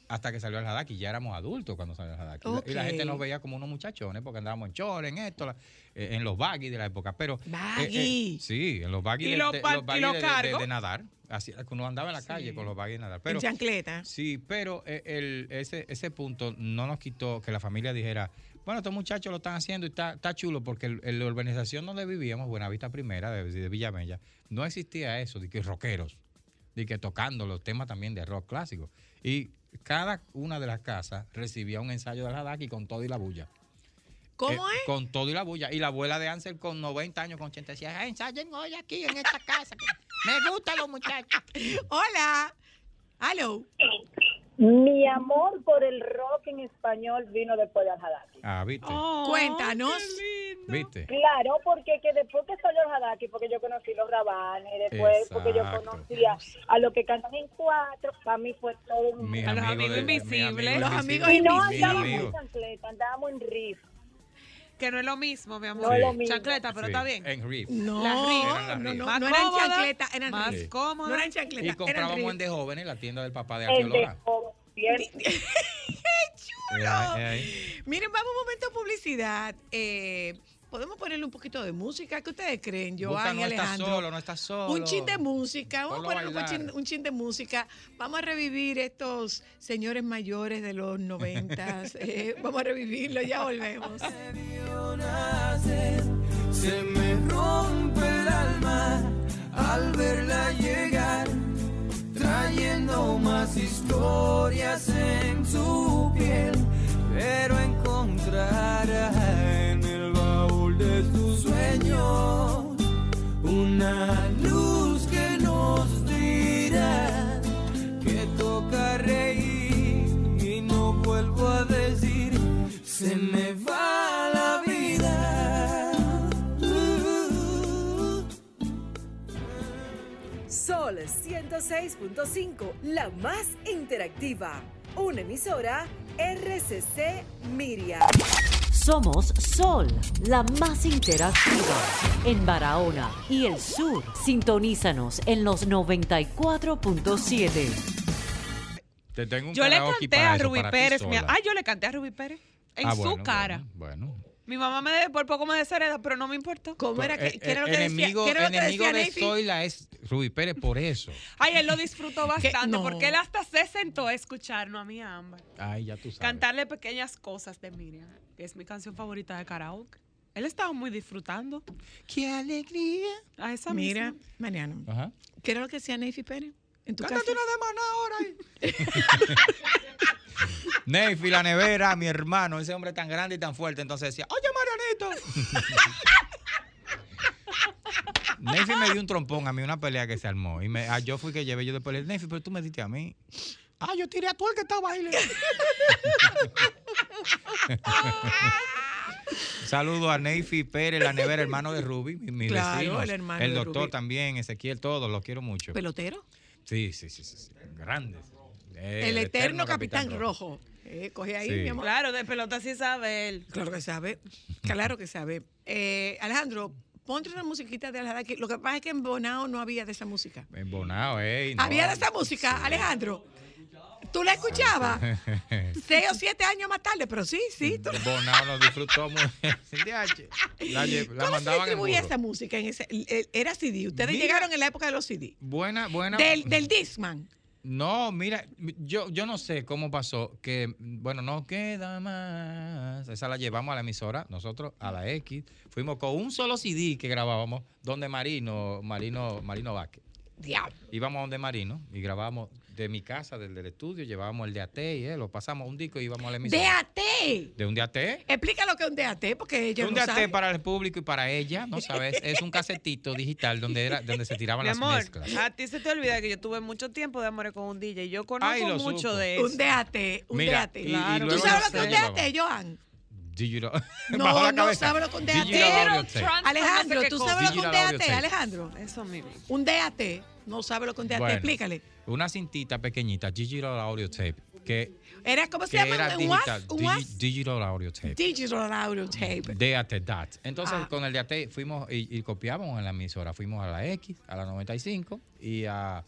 hasta que salió el Hadaki. Ya éramos adultos cuando salió el Hadaki. Y la- Y la Ok. gente nos veía como unos muchachones porque andábamos en chores, en esto, la- eh, en los baggy de la época. Pero, eh, Baggy. sí, en los baggy de, los de- pa- los y baggy los de- de- nadar. Así, que uno andaba en la calle con los baggy de nadar. Pero, en chancleta. Sí, pero eh, el, ese, ese punto no nos quitó que la familia dijera, bueno, estos muchachos lo están haciendo y está, está chulo, porque el- en la urbanización donde vivíamos, Buenavista Primera, de, de Villamella, no existía eso, de que rockeros, de que tocando los temas también de rock clásico. Y cada una de las casas recibía un ensayo de Hadaki con todo y la bulla. ¿Cómo Eh, es? Con todo y la bulla. Y la abuela de Ansel con 90 años, con 80, decía, "Ah, ensayen hoy aquí en esta casa. Me gustan los muchachos. Hola. Hello. Mi amor por el rock en español vino después de Al-Hadaki. Ah, ¿viste? Oh, Cuéntanos. ¿Viste? Claro, porque que después que salió Al-Hadaki, porque yo conocí los Rabanes, después porque yo conocía a los que cantan en cuatro, para mí fue todo un Mis A los amigos de- invisibles. Los invisibles. amigos Y no andábamos en chancleta, andábamos en riff. Que no es lo mismo, mi amor. No es lo mismo. Chancleta, pero Sí, está bien. En Riff. No, Las riff. Eran las no, riff. no, Más no eran cómoda, chancleta, eran más riff. cómoda. No eran chancleta, Y eran comprábamos en De Joven en la tienda del papá de El de Arqueolora. joven, Miren, vamos un momento de publicidad. Eh, Podemos ponerle un poquito de música. ¿Qué ustedes creen, Joan y no está Alejandro? solo, no está solo. Un chin de música. Vamos Ponlo a a poner un chin, un chin de música. Vamos a revivir estos señores mayores de los noventas. Eh, vamos a revivirlo, ya volvemos. se me rompe el alma al verla llegar, trayendo más historias en su piel, pero encontrará en el baúl de sus sueños una luz que nos dirá que toca reír y no vuelvo a decir se me va la vida. Sol 106.5, la más interactiva. Una emisora RCC Miria. Somos Sol, la más interactiva en Barahona y el sur. Sintonízanos en los 94.7. Te tengo un Yo le canté a eso, Rubí Pérez. mi-. Ay, yo le canté a Rubí Pérez. En Ah, su bueno, cara. Bueno. bueno. Mi mamá me de, por poco me deshereda, pero no me importó. ¿Cómo era que, Eh, qué era lo que decía? enemigo ¿Qué era lo que enemigo decía de? Zoila es Rubí Pérez por eso. Ay, él lo disfrutó bastante No. porque él hasta se sentó a escucharnos a mí, a Ámbar. Ay, ya tú sabes. Cantarle pequeñas cosas de Miriam, que es mi canción favorita de karaoke. Él estaba muy disfrutando. ¡Qué alegría! A esa Mira, misma. Mariano, Ajá. ¿qué era lo que hacía Neyfi Pérez? En tu. Cántate una de maná ahora. Neyfi, la nevera, mi hermano, ese hombre tan grande y tan fuerte, entonces decía, oye Marianito. Neyfi me dio un trompón a mí, una pelea que se armó. Y me, ah, yo fui que llevé, yo después le dije, Neyfi, pero tú me diste a mí. Ah, yo tiré a tú el que estaba ahí. Saludo a Neyfi Pérez, la nevera, hermano de Ruby, mi, mi Claro, vecino. el hermano El de doctor Ruby. también, Ezequiel, todos, los quiero mucho. ¿Pelotero? Sí, sí, sí, sí, sí, grandes. Eh, el eterno Capitán, Rojo. Eh, coge ahí, Sí. mi amor. Claro, de pelota sí sabe él. Claro que sabe. Claro que sabe. Eh, Alejandro, ponte una musiquita de Alejandro. Lo que pasa es que en Bonao no había de esa música. En Bonao, ey. no. Había de esa música, Alejandro. ¿Tú la escuchabas? Seis o siete años más tarde, pero sí, sí. tú- Bonao nos disfrutó muy. La, la ¿Cómo se mandaban en distribuía esa música? En ese, era CD. Ustedes Mira. llegaron en la época de los CD. Buena, buena. Del, del Discman. No, mira, yo, yo no sé cómo pasó que, bueno, no queda más. Esa la llevamos a la emisora, nosotros a la X. Fuimos con un solo CD que grabábamos, donde Marino, Marino, Marino Vázquez. Diablo. Íbamos donde Marino y grabábamos de mi casa, del, del estudio, llevábamos el DAT y eh, lo pasamos un disco y íbamos a la emisora. DAT. De un DAT. Explica lo que es un DAT, porque ella un no DAT sabe. para el público y para ella, ¿no sabes? Es un casetito digital donde era donde se tiraban Mi las amor, mezclas. a ti se te olvida que yo tuve mucho tiempo de amores con un DJ. Yo conozco Ay, lo mucho supo. de eso. Un DAT, un Mira, DAT. y- y Claro. ¿Tú sabes lo que es un. DAT, Joan? Digital. No, no cabeza. sabe lo que es un DAT. Digital. Alejandro, ¿tú sabes lo que es un DAT. Alejandro? Eso mismo. Un DAT. No sabe lo que es un DAT. Bueno, Explícale. Una cintita pequeñita, digital audio tape, que, Era, ¿cómo se llama? era ¿Un WAS? digital, digital audio tape. Digital Audio Tape. DAT, DAT. Entonces, Ah. con el DAT fuimos y, y copiábamos en la emisora. Fuimos a la X, a la 95 y a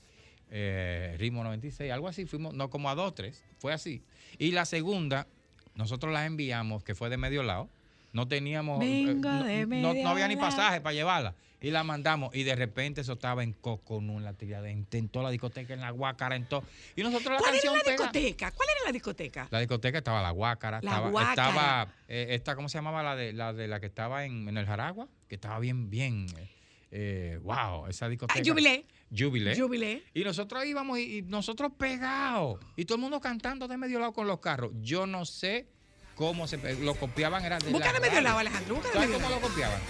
eh, Ritmo 96, algo así. Fuimos, no como a dos, tres. Fue así. Y la segunda, nosotros la enviamos, que fue de medio lado. No teníamos. eh, Vengo no, de no- había ni pasaje para llevarla. Y la mandamos. Y de repente eso estaba en Coconú, en la Tiradentes, en toda la discoteca, en la Guácara, en todo. Y nosotros la ¿Cuál era canción la pega- discoteca? ¿Cuál era la discoteca? la discoteca estaba la Guácara, La estaba, Guácara. estaba eh, esta, ¿cómo se llamaba la de la de la que estaba en, en el Jaragua? Que estaba bien, bien, eh, eh, wow, esa discoteca. Ah, Jubilé. Jubilé. Jubilé. Y nosotros íbamos y, y nosotros pegados. Y todo el mundo cantando de medio lado con los carros. Yo no sé cómo se lo copiaban. Era de Busca la de medio lado, Alejandro. Busca de ¿Sabes medio cómo lo copiaban?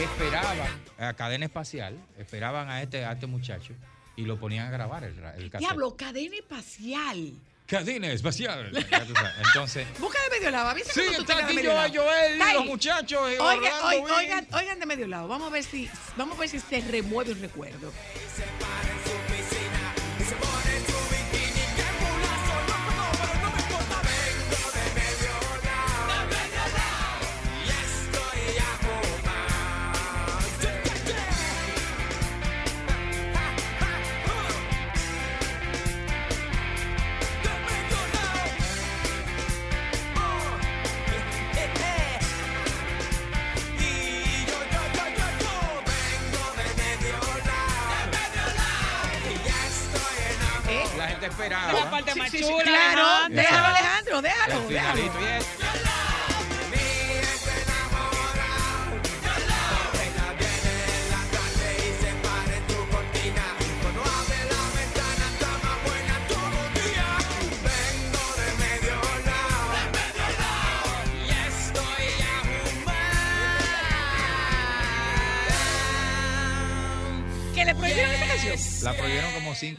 Esperaban a cadena espacial, esperaban a este, a este muchacho y lo ponían a grabar el, el cassette. Diablo, cadena espacial. Cadena espacial. Entonces, Busca de medio lado. Avisa Sí, está aquí medio Joel, lado. Joel y Está los muchachos, y Oigan, Orlando oigan, Will. oigan, oigan de medio lado. Vamos a ver si, vamos a ver si se remueve un recuerdo.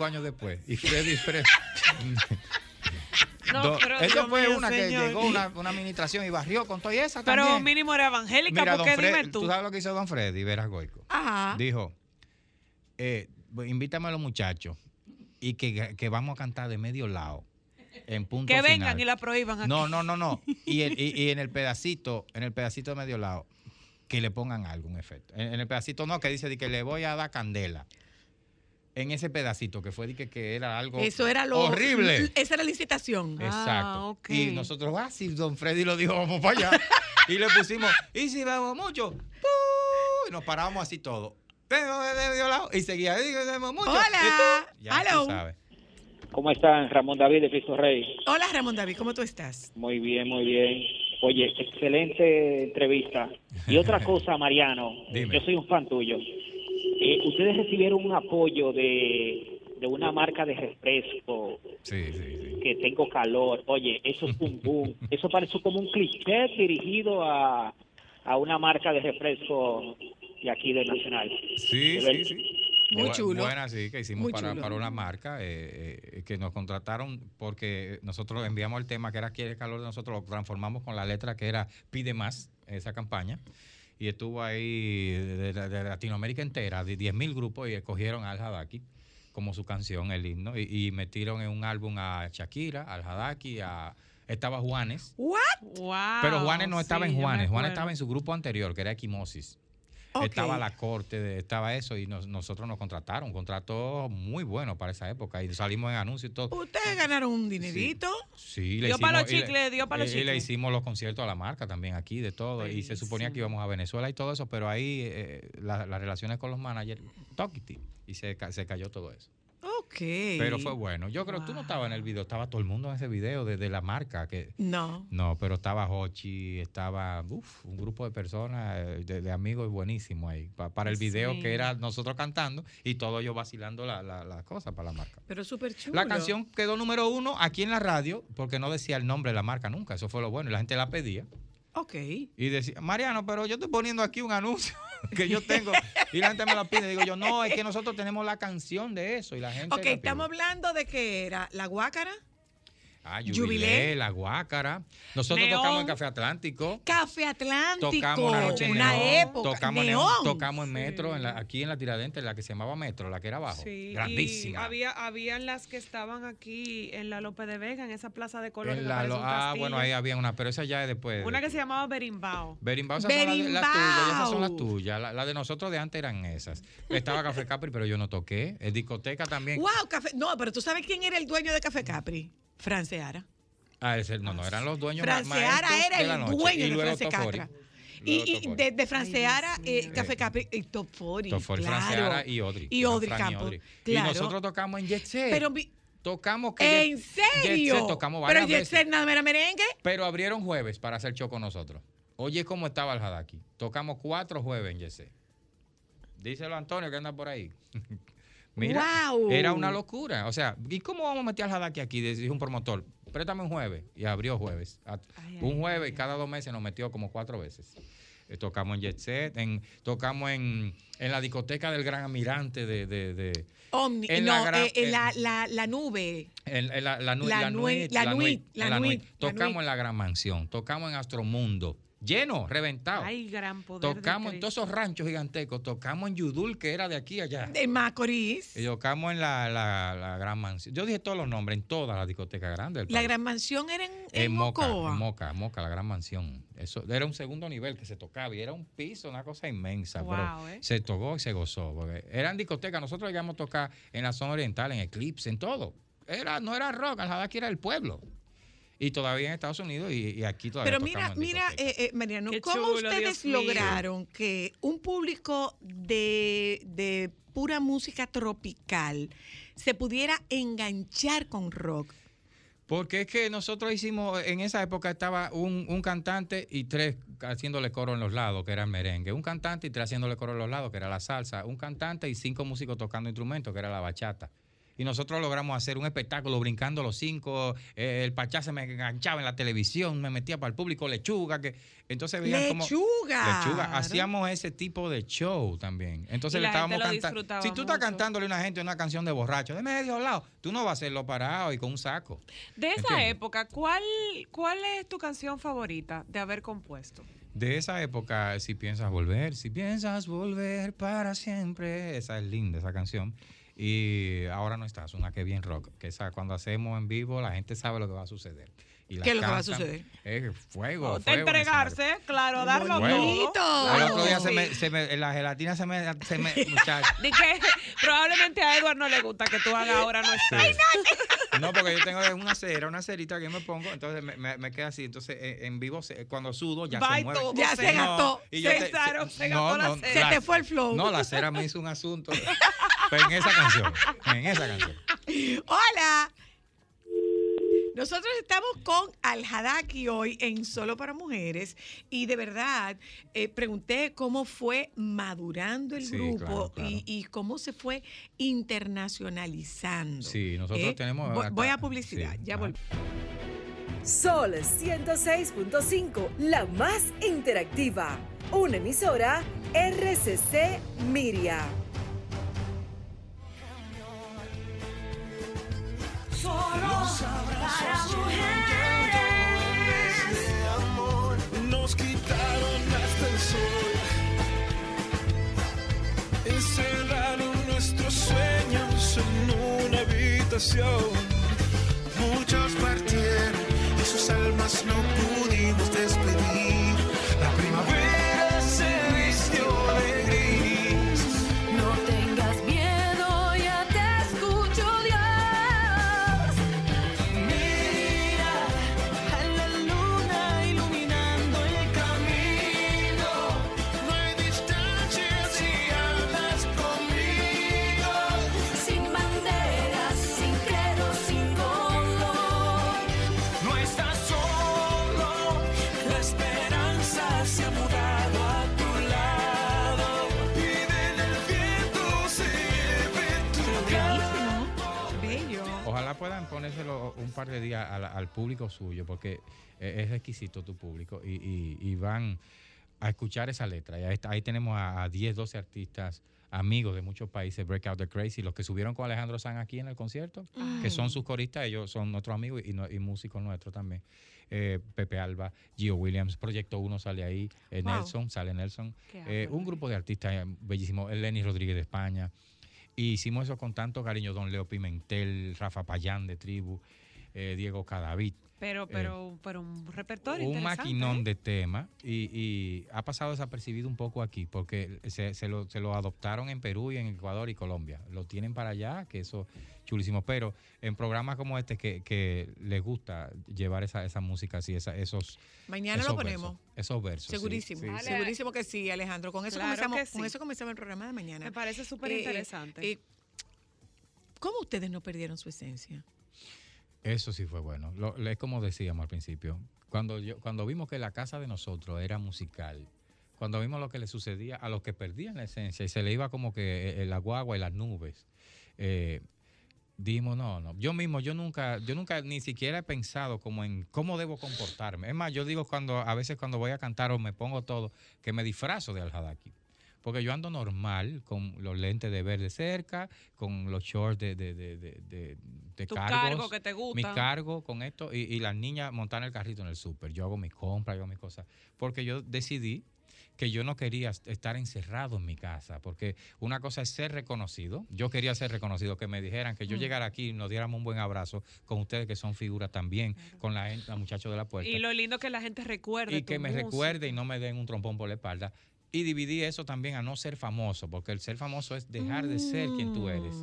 Años después. Y Freddy Fred. No, pero fue una que señor. llegó una, una administración y barrió con toda esa Pero también. mínimo era evangélica, Mira, porque dime tú. ¿tú sabes lo que hizo don Freddy Veras Goico? Ajá. Dijo, eh, invítame a los muchachos y que, que vamos a cantar de medio lado. En punto Que vengan final. y la prohíban aquí. No, no, no, no. Y, el- y- y en el pedacito, en el pedacito de medio lado, que le pongan algún efecto. En, en el pedacito no, que dice de que le voy a dar candela. En ese pedacito que fue de que, que era algo Eso era lo horrible. Esa era la licitación. Exacto. ok. Y nosotros, ah, si don Freddy lo dijo, vamos para allá. y le pusimos, y si vemos mucho, y nos parábamos así todo. Pero de medio lado, y seguía, mucho. Hola. y ya Hello. tú sabes. ¿Cómo están? Ramón David de Cristo Rey. Hola, Ramón David, ¿cómo tú estás? Muy bien, muy bien. Oye, excelente entrevista. Y otra cosa, Mariano, Dime. yo soy un fan tuyo. Eh, ustedes recibieron un apoyo de, de una marca de refresco Sí, sí, sí. que tengo calor. Oye, eso es un boom. Eso parece como un cliché dirigido a, a una marca de refresco de aquí de Nacional. Sí, De sí, sí. Muy chulo. Buena, sí, que hicimos para, para una marca eh, eh, que nos contrataron porque nosotros enviamos el tema que era Quiere calor de nosotros, lo transformamos con la letra que era Pide más, esa campaña. Y estuvo ahí de, de- de Latinoamérica entera, de 10.000 grupos, y escogieron al Hadaki como su canción, el himno, y, y metieron en un álbum a Shakira, al Hadaki, a, estaba Juanes. ¿What? Wow, Pero Juanes no estaba sí, en Juanes, Juanes estaba en su grupo anterior, que era Equimosis. Estaba la corte, de- estaba eso, y nos- nosotros nos contrataron, un contrato muy bueno para esa época, y salimos en anuncios y todo. Ustedes ganaron un dinerito. Sí, le Dio hicimos- los y le- chicles, dio pa' los y- y le chicles. hicimos los conciertos a la marca también aquí, de todo, y se suponía que íbamos a Venezuela y todo eso, pero ahí eh, la- las relaciones con los managers, toquiti, y se, se cayó todo eso. Ok. Pero fue bueno. Yo creo que tú no estabas en el video, estaba todo el mundo en ese video de, de la marca. que No. No, pero estaba Hochi, estaba uf, un grupo de personas, eh, de, de amigos buenísimo ahí, pa- para el video Sí. que era nosotros cantando y todos ellos vacilando la, la, la cosa para la marca. Pero súper chulo. La canción quedó número uno aquí en la radio porque no decía el nombre de la marca nunca, eso fue lo bueno y la gente la pedía. Ok. Y decía, Mariano, pero yo estoy poniendo aquí un anuncio que yo tengo y la gente me lo pide. Digo yo, no, es que nosotros tenemos la canción de eso y la gente. Ok, la estamos hablando de que era la guácara, Ah, Jubilé. Jubilé, La Guácara. Nosotros Neón. tocamos en Café Atlántico. Café Atlántico, Tocamos una noche en una Neón, época, tocamos, en Neón. Tocamos en Metro, en la- aquí en la Tiradentes, la que se llamaba Metro, la que era abajo. Sí, Grandísima. Y había, habían las que estaban aquí en la Lope de Vega, en esa plaza de colores. Ah, bueno, ahí había una, pero esa ya es después. Una que se llamaba Berimbao. Berimbau, esas son las, las tuyas, esas son las tuyas. La, la de nosotros de antes eran esas. Estaba Café Capri, pero yo no toqué. En discoteca también. Wow, café. No, pero tú sabes quién era el dueño de Café Capri? Franceara. Ah, ese- no, no, eran los dueños Franceara era de la el dueño Y de luego France. Catra. Y, y de, de Franceara, eh, Café Capri y Top 40. Tofori, claro. Franceara y Odri. Y Odri Campos. Claro. Y nosotros tocamos en Jet Set. Pero tocamos que ¿En Jet- serio? Jet Set tocamos Pero Jet. Set nada era merengue. Pero abrieron jueves para hacer show con nosotros. Oye, ¿cómo estaba el Hadaki? Tocamos cuatro jueves en Yese. Díselo a Antonio que anda por ahí. Mira, era una locura. O sea, ¿y cómo vamos a meter al Hadaki aquí? Dijo un promotor, préstame un jueves. Y abrió jueves. Un jueves y cada dos meses nos metió como cuatro veces. Eh, tocamos en Jet Set, en, tocamos en, en la discoteca del Gran Almirante de... de, de- Omni, En no, la gran- eh, en en- la, la, la nube. en, en la, la, La Nuit, la Nuit, la la Nuit, Tocamos en la Gran Mansión, tocamos en Astromundo, lleno, reventado. Ay, gran poder. de tocamos en todos esos ranchos gigantescos, tocamos en Yudul, que era de aquí allá. De Macorís. Y tocamos en la, la, la Gran Mansión. Yo dije todos los nombres, en todas las discotecas grandes La gran mansión era en, en, en Moca, Mocoa. en Moca, Moca, la Gran Mansión. Eso era un segundo nivel que se tocaba y era un piso, una cosa inmensa. Wow, pero ¿eh? se tocó y se gozó. Porque eran discotecas. Nosotros llegamos a tocar en la zona oriental, en Eclipse, en todo. Era, no era rock, al aquí era el pueblo. Y todavía en Estados Unidos y, y aquí todavía Pero mira, mira, eh, eh, Mariano, Qué ¿cómo chulo, ustedes Dios mío. lograron que un público de, de pura música tropical se pudiera enganchar con rock? Porque es que nosotros hicimos, en esa época estaba un, un cantante y tres haciéndole coro en los lados, que era el merengue. Un cantante y tres haciéndole coro en los lados, que era la salsa. Un cantante y cinco músicos tocando instrumentos, que era la bachata. Y nosotros logramos hacer un espectáculo brincando los cinco. eh, el pachá se me enganchaba en la televisión, me metía para el público lechuga. que Entonces veían como. ¡Lechuga! Lechuga. Hacíamos ese tipo de show también. Entonces Y le estábamos cantando. Si tú estás cantándole a una gente una canción de borracho, de medio lado, tú no vas a hacerlo parado y con un saco. De esa ¿Entiendes? época, ¿cuál, ¿cuál es tu canción favorita de haber compuesto? De esa época, si piensas volver, si piensas volver para siempre, esa es linda, esa canción. Y ahora no estás, una que bien rock, que esa cuando hacemos en vivo la gente sabe lo que va a suceder. Y ¿Qué es lo que va a suceder? Es fuego, De fuego. en el entregarse, claro, darlo todo. El otro día se Sí. me, se me- la gelatina se me, se me muchacho. Di que probablemente a Edward no le gusta que tú hagas ahora no estás. No, porque yo tengo una cera, una cerita que me pongo, entonces me, me- me queda así. Entonces eh, en vivo, cuando sudo, ya se mueve. todo, Ya se No, gastó. y yo te- César, se no, gastó la no, cera. Se te fue el flow. No, la cera me hizo un asunto. Pero en esa canción, en esa canción. Hola. Nosotros estamos con Al Hadaki hoy en Solo para Mujeres y de verdad eh, pregunté cómo fue madurando el Sí, grupo claro, claro. Y, y cómo se fue internacionalizando. Sí, nosotros ¿eh? tenemos Voy, acá- voy a publicidad, sí, ya ah. volví. Sol 106.5, la más interactiva. Una emisora RCC Miria. Solo para mujeres. de amor nos quitaron hasta el sol. Encerraron nuestros sueños en una habitación. Muchos partieron y sus almas no pudimos al, público suyo, porque eh, es exquisito tu público y, y- y van a escuchar esa letra. Y ahí, tenemos a, a 10, 12 artistas amigos de muchos países, Breakout the Crazy, los que subieron con Alejandro San aquí en el concierto, que son sus coristas, ellos son nuestros amigos y, no- y músicos nuestros también. Eh, Pepe Alba, Gio Williams, Proyecto 1 sale ahí, eh, Wow. Nelson, sale Nelson, eh, un grupo de artistas bellísimos, el Lenny Rodríguez de España, y hicimos eso con tanto cariño, don Leo Pimentel, Rafa Payán de Tribu, eh, Diego Cadavid. Pero, pero, pero un repertorio un interesante, maquinón ¿eh? de temas y, y ha pasado desapercibido un poco aquí porque se, se lo, se lo adoptaron en Perú y en Ecuador y Colombia. Lo tienen para allá, que eso chulísimo. Pero en programas como este que, que les gusta llevar esa, esa música así, esa, esos Mañana esos lo ponemos. versos, esos versos. Segurísimo, sí, sí. segurísimo que sí, Alejandro. Con eso, Claro comenzamos, con eso comenzamos el programa de mañana. Me parece súper Eh, interesante. eh, ¿Cómo ustedes no perdieron su esencia? Eso sí fue bueno. Es como decíamos al principio. Cuando, yo, cuando vimos que la casa de nosotros era musical, cuando vimos lo que le sucedía a los que perdían la esencia y se le iba como que eh, la guagua y las nubes, eh, dijimos, no, no. Yo mismo, yo nunca, yo nunca ni siquiera he pensado como en cómo debo comportarme. Es más, yo digo cuando, a veces cuando voy a cantar o me pongo todo, que me disfrazo de Al-Hadaki. Porque yo ando normal, con los lentes de ver de cerca, con los shorts de, de, de, de, de- de Tu cargos, cargo que te gusta. Mi cargo con esto y, y las niñas montan el carrito en el súper. Yo hago mis compras, yo hago mis cosas. Porque yo decidí que yo no quería est- estar encerrado en mi casa, porque una cosa es ser reconocido. Yo quería ser reconocido, que me dijeran que yo Mm. llegara aquí y nos diéramos un buen abrazo con ustedes que son figuras también, con la, la muchacho de la puerta Y lo lindo es que la gente recuerde y que me música. recuerde y no me den un trompón por la espalda. Y dividí eso también a no ser famoso, porque el ser famoso es dejar de ser quien tú eres.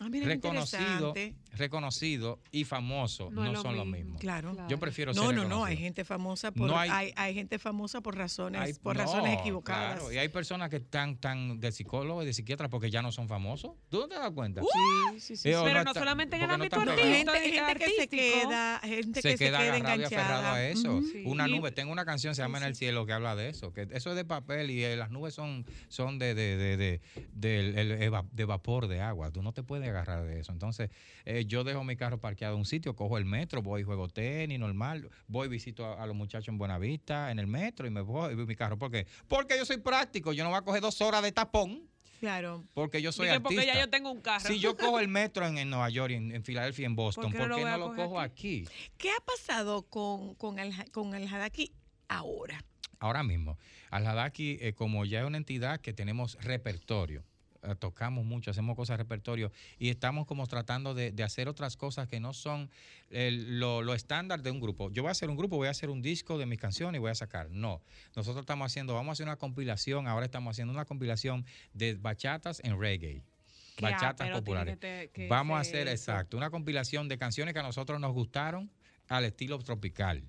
Ah, mira reconocido, reconocido y famoso No no, es lo son lo mismo. mismo. Claro. Yo prefiero No, ser no, no, hay reconocido. gente famosa por No hay, hay- hay, gente famosa por razones, Hay- por no, razones equivocadas. Claro, y hay personas que están tan de psicólogos y de psiquiatras porque ya no son famosos. ¿Tú no te das cuenta? Sí, sí, sí. Eh, Pero no está- solamente en el no ámbito artístico. Gente, gente que se queda, gente se que se queda enganchada. aferrado a eso. Una nube. Tengo una canción se llama En el cielo que habla de eso. Que eso es de papel y eh, las nubes son, son de, de, de, de, de vapor de agua. Tú no te puedes agarrar de eso. Entonces, eh, yo dejo mi carro parqueado en un sitio, cojo el metro, voy, juego tenis, normal. Voy, visito a, a los muchachos en Buenavista, en el metro y me voy, voy mi carro. ¿Por qué? Porque yo soy práctico. Yo no voy a coger dos horas de tapón. Claro. Porque yo soy Dije, porque artista. ya yo tengo un carro. Si yo cojo el metro en, en Nueva York, y en, en Filadelfia, y en Boston, ¿Por ¿por qué no lo no cojo aquí? ¿Qué ha pasado con, con, el, con el Hadaki ahora? Ahora mismo, Al-Hadaki, eh, como ya es una entidad que tenemos repertorio, eh, tocamos mucho, hacemos cosas de repertorio y estamos como tratando de, de hacer otras cosas que no son lo, lo estándar de un grupo. Yo voy a hacer un grupo, voy a hacer un disco de mis canciones y voy a sacar. No, nosotros estamos haciendo, vamos a hacer una compilación, ahora estamos haciendo una compilación de bachatas en reggae. Bachatas populares. que te- que Vamos a hacer, eso. exacto, una compilación de canciones que a nosotros nos gustaron al estilo tropical.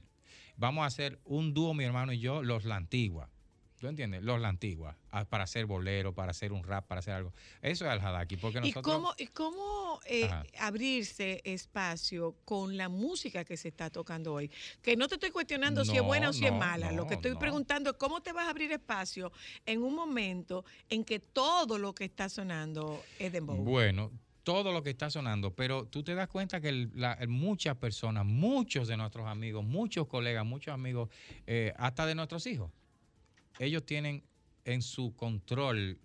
Vamos a hacer un dúo, mi hermano y yo, Los La Antigua. ¿Tú entiendes? Los la antigua, ah, para hacer bolero, para hacer un rap, para hacer algo. Eso es el hadaki, porque ¿Y cómo, y cómo eh, abrirse espacio con la música que se está tocando hoy? Que no te estoy cuestionando si es buena o si es no, mala. Lo que estoy preguntando es cómo te vas a abrir espacio en un momento en que todo lo que está sonando es dembow. Bueno, todo lo que está sonando, pero tú te das cuenta que muchas personas, muchos de nuestros amigos, muchos colegas, muchos amigos, eh, hasta de nuestros hijos, ellos tienen en su control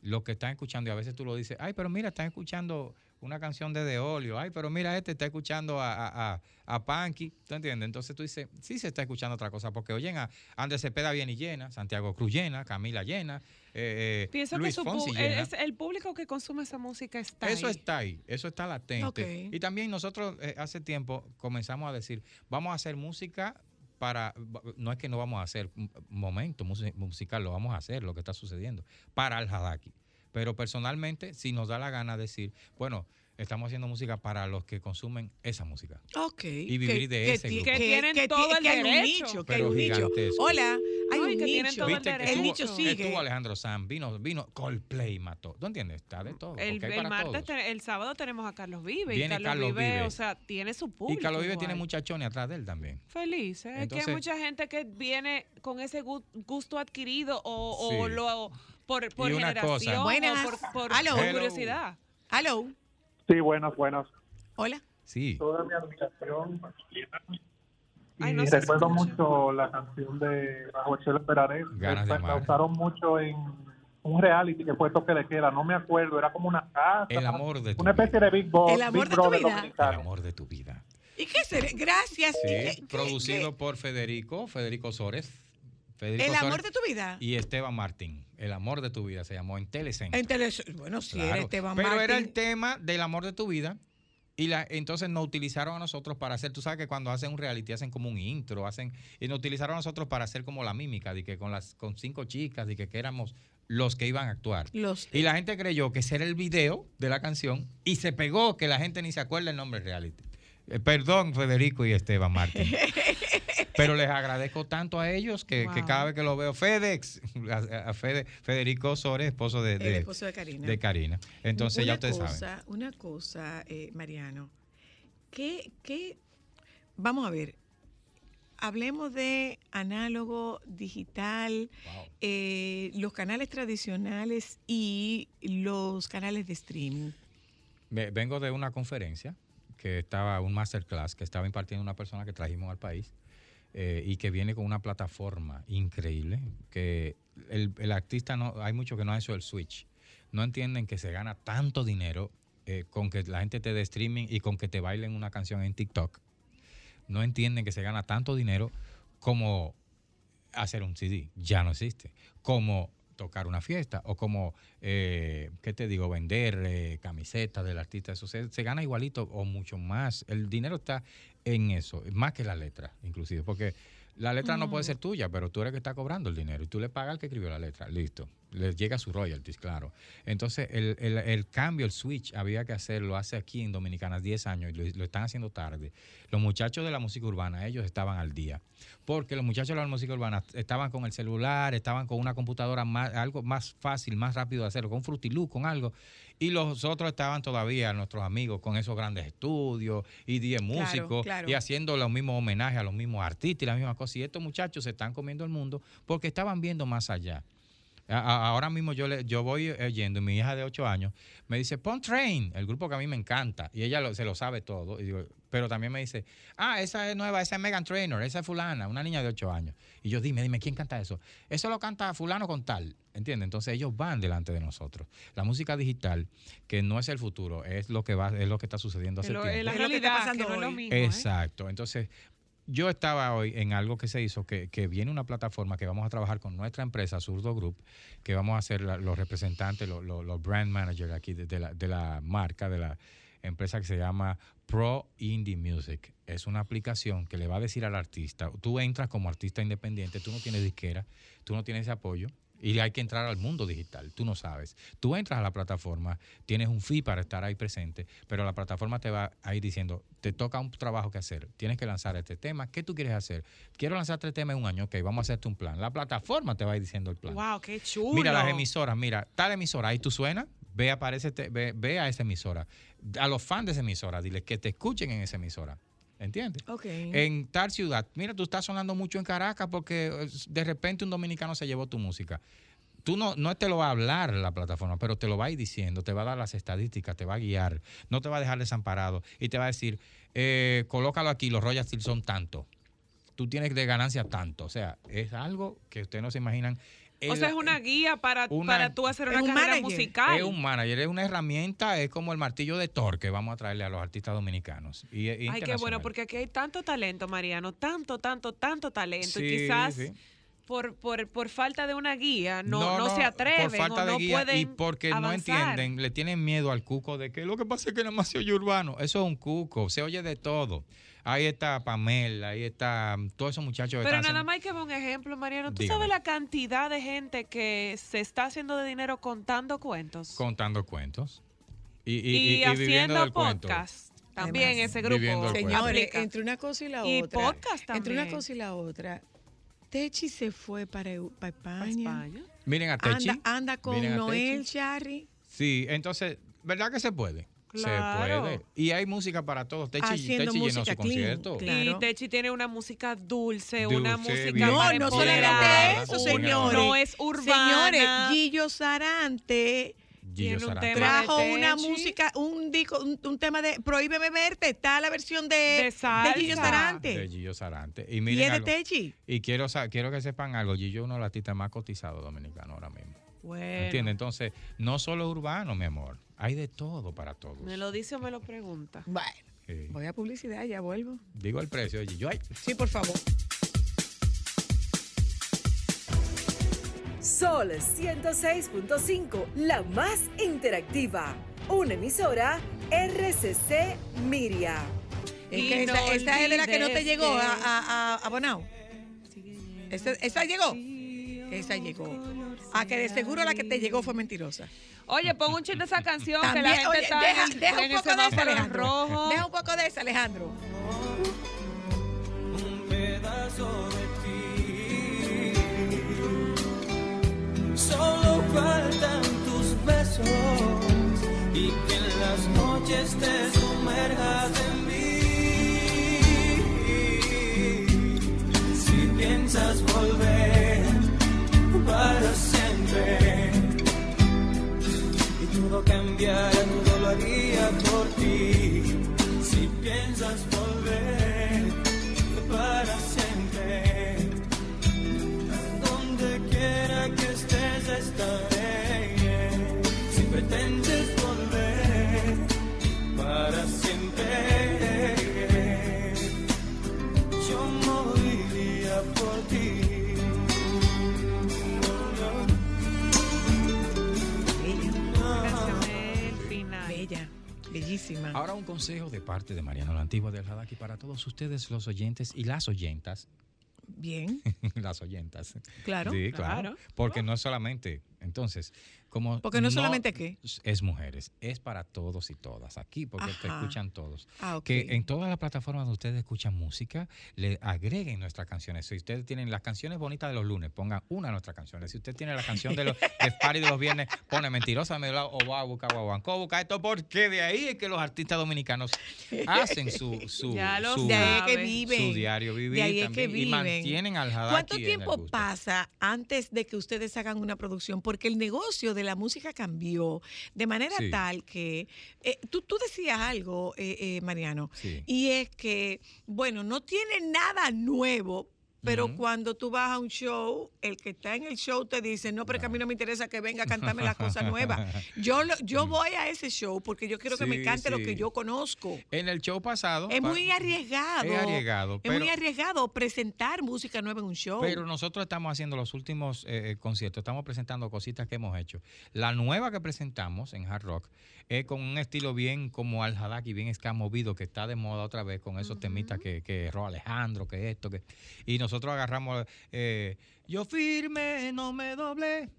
lo que están escuchando y a veces tú lo dices, ay, pero mira, están escuchando una canción de De Olio, ay, pero mira, este está escuchando a, a, a, a Panky, ¿tú entiendes? Entonces tú dices, sí se está escuchando otra cosa, porque oyen a Andrés Cepeda bien y llena, Santiago Cruz llena, Camila llena, eh, eh, Pienso Luis que su Fonsi llena. es el público que consume esa música está Eso ahí. está ahí, eso está latente. Ok. Y también nosotros eh, hace tiempo comenzamos a decir, vamos a hacer música para, no es que no vamos a hacer momento musi- musical, lo vamos a hacer, lo que está sucediendo, para el Hadaki. Pero personalmente, si nos da la gana decir, bueno, estamos haciendo música para los que consumen esa música. Ok. Y vivir de que ese grupo. Que tienen que ti- todo el que hay un derecho. nicho, que hay un nicho. Hola, hay No, un que tienen nicho. todo el Viste que el nicho que sigue. Estuvo Alejandro Sanz, vino, vino Coldplay, mató. ¿Tú entiendes? Está de todo. El, martes, te- el sábado tenemos a Carlos Vive. Viene y Carlos, Carlos Vive, Vive. o sea, tiene su público. Y Carlos Vive igual. tiene muchachones atrás de él también. Feliz, ¿eh? que Entonces- hay mucha gente que viene con ese gu- gusto adquirido o, o Sí. lo por, por Y una generación cosa. o Buenas. por, por- Aló. por Hello. curiosidad. Hello. Sí, buenas, buenas. Hola. Sí. Toda mi admiración. Ay, y no se recuerdo mucho la canción de Bajo el cielo esperaré. La usaron mucho en un reality que fue Toque de Queda. No me acuerdo, era como una casa. El amor de tu Una especie de Big Boss. El amor Big de tu vida. dominicano. El amor de tu vida. ¿Y qué será? Gracias. Sí, ¿Y qué- qué- producido por Federico, Federico Sores. Federico El amor de tu vida. Y Esteban Martín. El amor de tu vida se llamó en Telecentro. En tele- Bueno, Claro. era Esteban Pero era el tema del amor de tu vida. Y la, entonces nos utilizaron a nosotros para hacer, tú sabes que cuando hacen un reality hacen como un intro, hacen, y nos utilizaron a nosotros para hacer como la mímica, de que con las, con cinco chicas, de que, que éramos los que iban a actuar. Los, Y la gente creyó que ese era el video de la canción y se pegó que la gente ni se acuerda el nombre reality. Eh, perdón, Federico y Esteban Martín. Pero les agradezco tanto a ellos que, que cada vez que lo veo, FedEx, a, a Fede- Federico Sores, esposo de, esposo de Karina. de Karina. Entonces ya ustedes cosa, saben. Una cosa, eh, Mariano. ¿Qué, qué? Vamos a ver. Hablemos de análogo, digital, eh, los canales tradicionales y los canales de streaming. Ve- Vengo de una conferencia que estaba, un masterclass que estaba impartiendo una persona que trajimos al país eh, y que viene con una plataforma increíble, que el, el artista, no hay mucho que no ha hecho el switch. No entienden que se gana tanto dinero eh, con que la gente te dé streaming y con que te bailen una canción en TikTok. No entienden que se gana tanto dinero como hacer un CD, ya no existe. Como tocar una fiesta o como, eh, ¿qué te digo? Vender eh, camisetas del artista. Eso se, se gana igualito o mucho más. El dinero está en eso, más que la letra, inclusive, porque la letra no puede ser tuya, pero tú eres el que está cobrando el dinero y tú le pagas al que escribió la letra, listo. Le llega su royalties, claro. Entonces, el, el- el cambio, el switch, había que hacerlo hace aquí en Dominicanas 10 años y lo, lo están haciendo tarde. Los muchachos de la música urbana, ellos estaban al día. Porque los muchachos de la música urbana estaban con el celular, estaban con una computadora más, algo más fácil, más rápido de hacerlo, con Frutilú, con algo. Y los otros estaban todavía, nuestros amigos, con esos grandes estudios y 10 Claro, músicos claro. y haciendo los mismos homenajes a los mismos artistas y las mismas cosas. Y estos muchachos se están comiendo el mundo porque estaban viendo más allá. A- Ahora mismo yo le, yo voy oyendo, y mi hija de 8 años me dice, pon Train, el grupo que a mí me encanta, y ella lo- se lo sabe todo, y digo, pero también me dice, ah, esa es nueva, esa es Megan Trainor, esa es fulana, una niña de 8 años. Y yo, dime, dime, ¿quién canta eso? Eso lo canta fulano con tal, ¿entiendes? Entonces ellos van delante de nosotros. La música digital, que no es el futuro, es lo que va, es lo que está sucediendo hace Lo- tiempo. es la Es lo que está realidad, pasando que no es lo mismo. ¿eh? Exacto. Entonces, yo estaba hoy en algo que se hizo, que, que viene una plataforma que vamos a trabajar con nuestra empresa, Zurdo Group, que vamos a ser los representantes, los, los- los brand managers aquí de, de la, de la marca, de la empresa que se llama Pro Indie Music. Es una aplicación que le va a decir al artista, tú entras como artista independiente, tú no tienes disquera, tú no tienes ese apoyo, Y hay que entrar al mundo digital, tú no sabes. Tú entras a la plataforma, tienes un fee para estar ahí presente, pero la plataforma te va a ir diciendo, te toca un trabajo que hacer, tienes que lanzar este tema, ¿qué tú quieres hacer? Quiero lanzar este tema en un año, ok, vamos a hacerte un plan. La plataforma te va a ir diciendo el plan. Wow, qué chulo. Mira las emisoras, mira, tal emisora, ahí tú suenas, ve, aparece, ve, ve a esa emisora. A los fans de esa emisora, dile que te escuchen en esa emisora. ¿Entiendes? Ok. En tal ciudad, mira, tú estás sonando mucho en Caracas porque eh, de repente un dominicano se llevó tu música. Tú no, no te lo va a hablar la plataforma, pero te lo va a ir diciendo, te va a dar las estadísticas, te va a guiar, no te va a dejar desamparado y te va a decir, eh, colócalo aquí, los royalties son tanto. Tú tienes de ganancia tanto. O sea, es algo que ustedes no se imaginan. O sea, es una guía para, una- para tú hacer una un carrera manager. musical. Es un manager, es una herramienta, es como el martillo de Thor que vamos a traerle a los artistas dominicanos. Y, y Ay, qué bueno, porque aquí hay tanto talento, Mariano, tanto, tanto, tanto talento. Sí, y quizás sí. por, por, por falta de una guía no, No, no, no, se atreven por falta o de no guía pueden y porque no entienden, le tienen miedo al cuco de que lo que pasa es que nada más se oye urbano. Eso es un cuco, se oye de todo. Ahí está Pamela, ahí está mm, todos esos muchachos Pero nada más hay que ver un ejemplo, Mariano. ¿Tú Dígame. sabes la cantidad de gente que se está haciendo de dinero contando cuentos? contando cuentos. Y, y- y, y- y haciendo cuento. podcast. También Además, ese grupo. cuento. Señores, aplica. entre una cosa y la Y otra. podcast Entre una también. cosa y la otra. Techi se fue para, para Pa' España. España. Miren a Techi. Anda, anda con Noel. Charry. Sí, entonces, ¿verdad que se puede? Claro. Se puede. Y hay música para todos. Techi, Haciendo Techi llenó su clean, concierto. claro. Y Techi tiene una música dulce, una música No, para no solamente eso, señores. No es urbana. Señores, Gillo Sarante un trajo de una música, un disco, un, un tema de Prohíbeme verte. Está la versión de, De. Gillo Sarante. De Gillo Sarante. Y y miren es de. Techi. Y quiero, quiero que sepan algo. Gillo es uno de los artistas más cotizados dominicanos ahora mismo. Bueno, ¿Entiendes? Entonces, no solo urbano, mi amor. Hay de todo para todos. ¿Me lo dice o me lo pregunta? Bueno, Sí. voy a publicidad, ya vuelvo. Digo el precio, Gillo. Ay, Sí, por favor. Sol 106.5, la más interactiva. Una emisora RCC Miria. Es Y que no esa, esa es de la que no te llegó a, a, a, a Bonao. Esa, esa llegó. Esa llegó. A que de seguro la que te llegó fue mentirosa. Oye, pon un chiste de esa canción que También, la gente oye, está deja, en, deja en un poco de esa, Alejandro. rojo. Deja un poco de esa, Alejandro. un pedazo de ti. Solo faltan tus besos y que en las noches te sumerjas en mí. Si piensas volver cambiará, todo lo haría por ti. Si piensas volver para siempre. Donde quiera que estés estaré. Bellísima. Ahora un consejo de parte de Mariano la Antigua del Hadaki para todos ustedes, los oyentes y las oyentas. Bien, las oyentas. claro. Sí, claro. claro. Porque no es solamente. Entonces, como. Porque no solamente qué. Es mujeres, es para todos y todas. Aquí, porque te escuchan todos. Ah, ok. Que en todas las plataformas donde ustedes escuchan música, le agreguen nuestras canciones. Si ustedes tienen las canciones bonitas de los lunes, pongan una de nuestras canciones. Si usted tiene la canción de los de party de los viernes, pone mentirosa, me o va a buscar guaguancó, busca esto, porque de ahí es que los artistas dominicanos hacen su, su, Ya lo su, de ahí es que sabe. viven. su diario vivir de ahí es que también, y viven. mantienen al ¿Cuánto tiempo pasa antes de que ustedes hagan una producción? Porque el negocio de la música cambió de manera Sí. tal que eh, tú, tú decías algo, eh, eh, Mariano, Sí. y es que, bueno, no tiene nada nuevo. Pero cuando tú vas a un show, el que está en el show te dice, no, pero es que a mí no me interesa que venga a cantarme las cosas nuevas. Yo, yo voy a ese show porque yo quiero que me Sí, cante lo que yo conozco. En el show pasado. Es muy arriesgado. Es arriesgado, Es pero- muy arriesgado presentar música nueva en un show. Pero nosotros estamos haciendo los últimos eh, eh, conciertos, estamos presentando cositas que hemos hecho. La nueva que presentamos en Hard Rock es con un estilo bien como al bien escamovido, que está de moda otra vez con esos temitas que, que Ro Alejandro, que esto, que. Y nosotros agarramos, eh, yo firme, no me doble.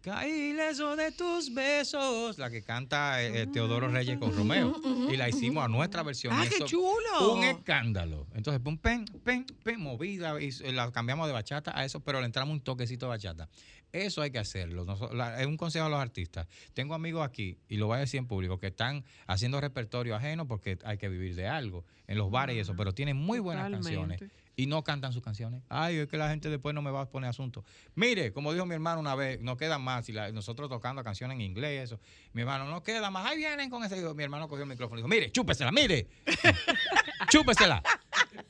Caí leso de tus besos, la que canta eh, eh, Teodoro Reyes con Romeo. Y la hicimos a nuestra versión. ¡Ah, y qué eso- chulo! Un escándalo. Entonces, pum, pen, pen, pen, movida, y la cambiamos de bachata a eso, pero le entramos un toquecito de bachata. Eso hay que hacerlo. Noso- la- es un consejo a los artistas. Tengo amigos aquí, y lo voy a decir en público, que están haciendo repertorio ajeno porque hay que vivir de algo, en los bares y eso, pero tienen muy buenas Totalmente. canciones y no cantan sus canciones. Ay, es que la gente después no me va a poner asunto. Mire, como dijo mi hermano una vez, no queda más. Y la- nosotros tocando canciones en inglés, eso. Mi hermano, no queda más. Ahí vienen con ese. Mi hermano cogió el micrófono y dijo, mire, chúpesela, mire. chúpesela.